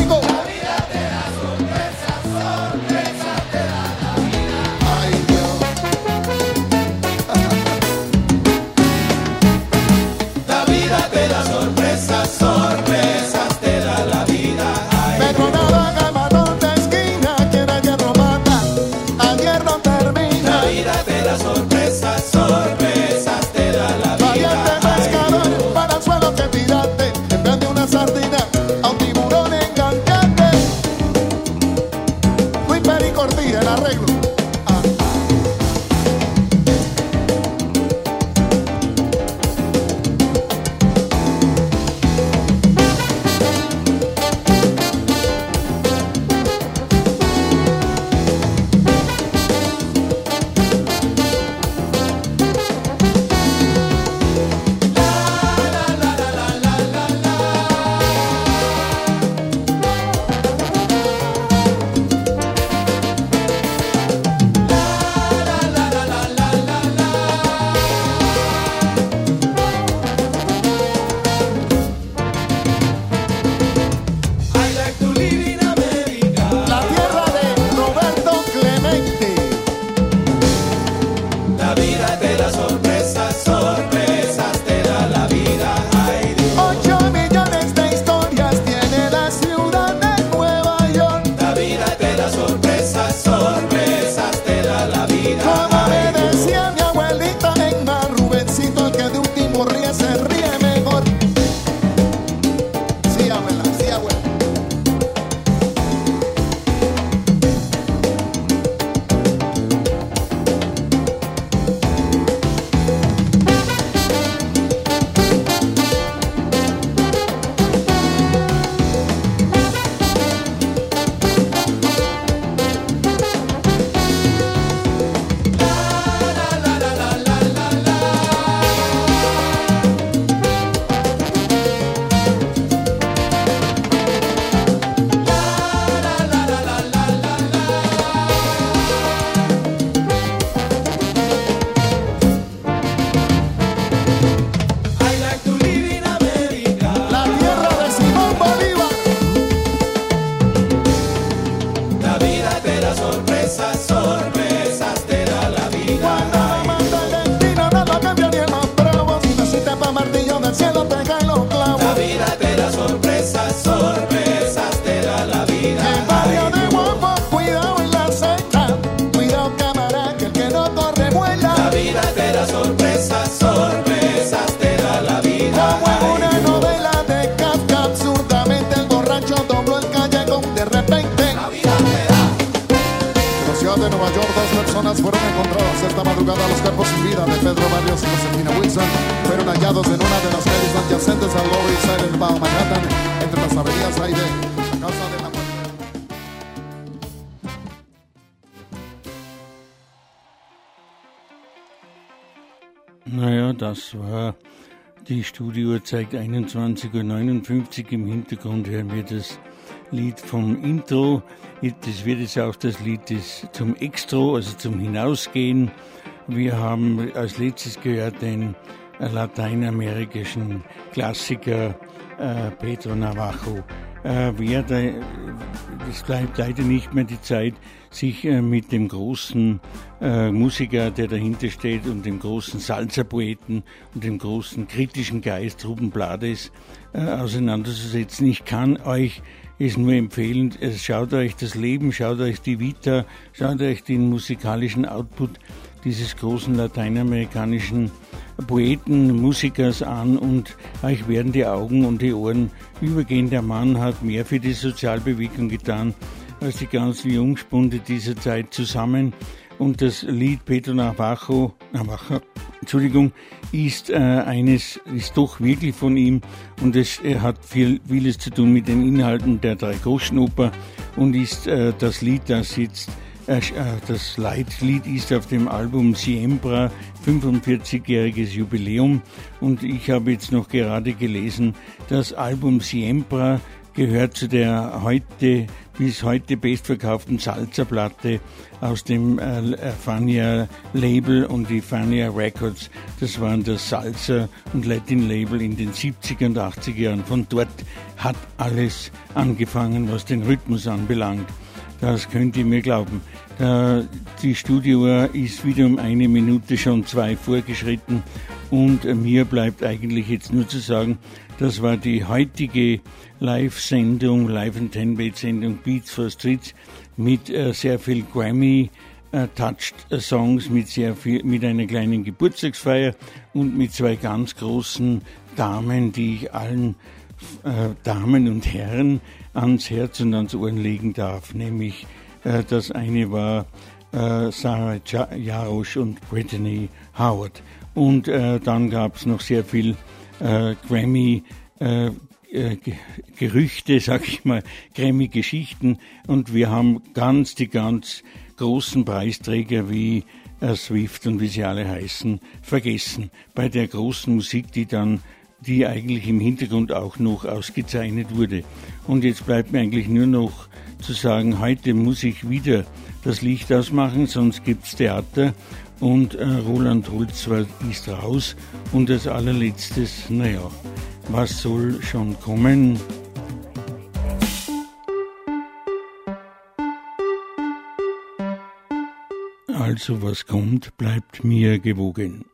Die Studiouhr zeigt 21.59 Uhr. Im Hintergrund hören wir das Lied vom Intro. Das wird jetzt auch das Lied des, zum Extro, also zum Hinausgehen. Wir haben als letztes gehört den lateinamerikanischen Klassiker äh, Pedro Navajo. Äh, wer da, es bleibt leider nicht mehr die Zeit, sich äh, mit dem großen äh, Musiker, der dahinter steht, und dem großen Salsa-Poeten und dem großen kritischen Geist Ruben Blades äh, auseinanderzusetzen. Ich kann euch es nur empfehlen, schaut euch das Leben, schaut euch die Vita, schaut euch den musikalischen Output dieses großen lateinamerikanischen Poeten, Musikers an und euch werden die Augen und die Ohren übergehen. Der Mann hat mehr für die Sozialbewegung getan als die ganzen Jungspunde dieser Zeit zusammen. Und das Lied Pedro Navajo, Navajo Entschuldigung, ist äh, eines, ist doch wirklich von ihm und es äh, hat viel, vieles zu tun mit den Inhalten der Drei-Groschen-Oper und ist äh, das Lied, das jetzt das Leitlied ist auf dem Album Siembra, 45-jähriges Jubiläum. Und ich habe jetzt noch gerade gelesen, das Album Siembra gehört zu der heute bis heute bestverkauften Salzerplatte aus dem äh, Fania Label und die Fania Records. Das waren das Salzer und Latin Label in den 70er und 80er Jahren. Von dort hat alles angefangen, was den Rhythmus anbelangt. Das könnt ihr mir glauben. Äh, die Studiouhr ist wieder um eine Minute schon zwei vorgeschritten und mir bleibt eigentlich jetzt nur zu sagen, das war die heutige Live-Sendung, Live-and-Ten-Bait-Sendung Beats for Streets mit äh, sehr viel Grammy Touched äh, Songs, mit sehr viel, mit einer kleinen Geburtstagsfeier und mit zwei ganz großen Damen, die ich allen äh, Damen und Herren ans Herz und ans Ohren legen darf. Nämlich äh, das eine war äh, Sarah ja Jarosch und Brittany Howard. Und äh, dann gab es noch sehr viel äh, Grammy. Äh, äh, Gerüchte, sag ich mal, Grammy-Geschichten und wir haben ganz die ganz großen Preisträger wie äh, Swift und wie sie alle heißen, vergessen. Bei der großen Musik, die dann die eigentlich im Hintergrund auch noch ausgezeichnet wurde. Und jetzt bleibt mir eigentlich nur noch zu sagen, heute muss ich wieder das Licht ausmachen, sonst gibt's Theater und äh, Roland Holzwald ist raus. Und als allerletztes, naja, was soll schon kommen? Also was kommt, bleibt mir gewogen.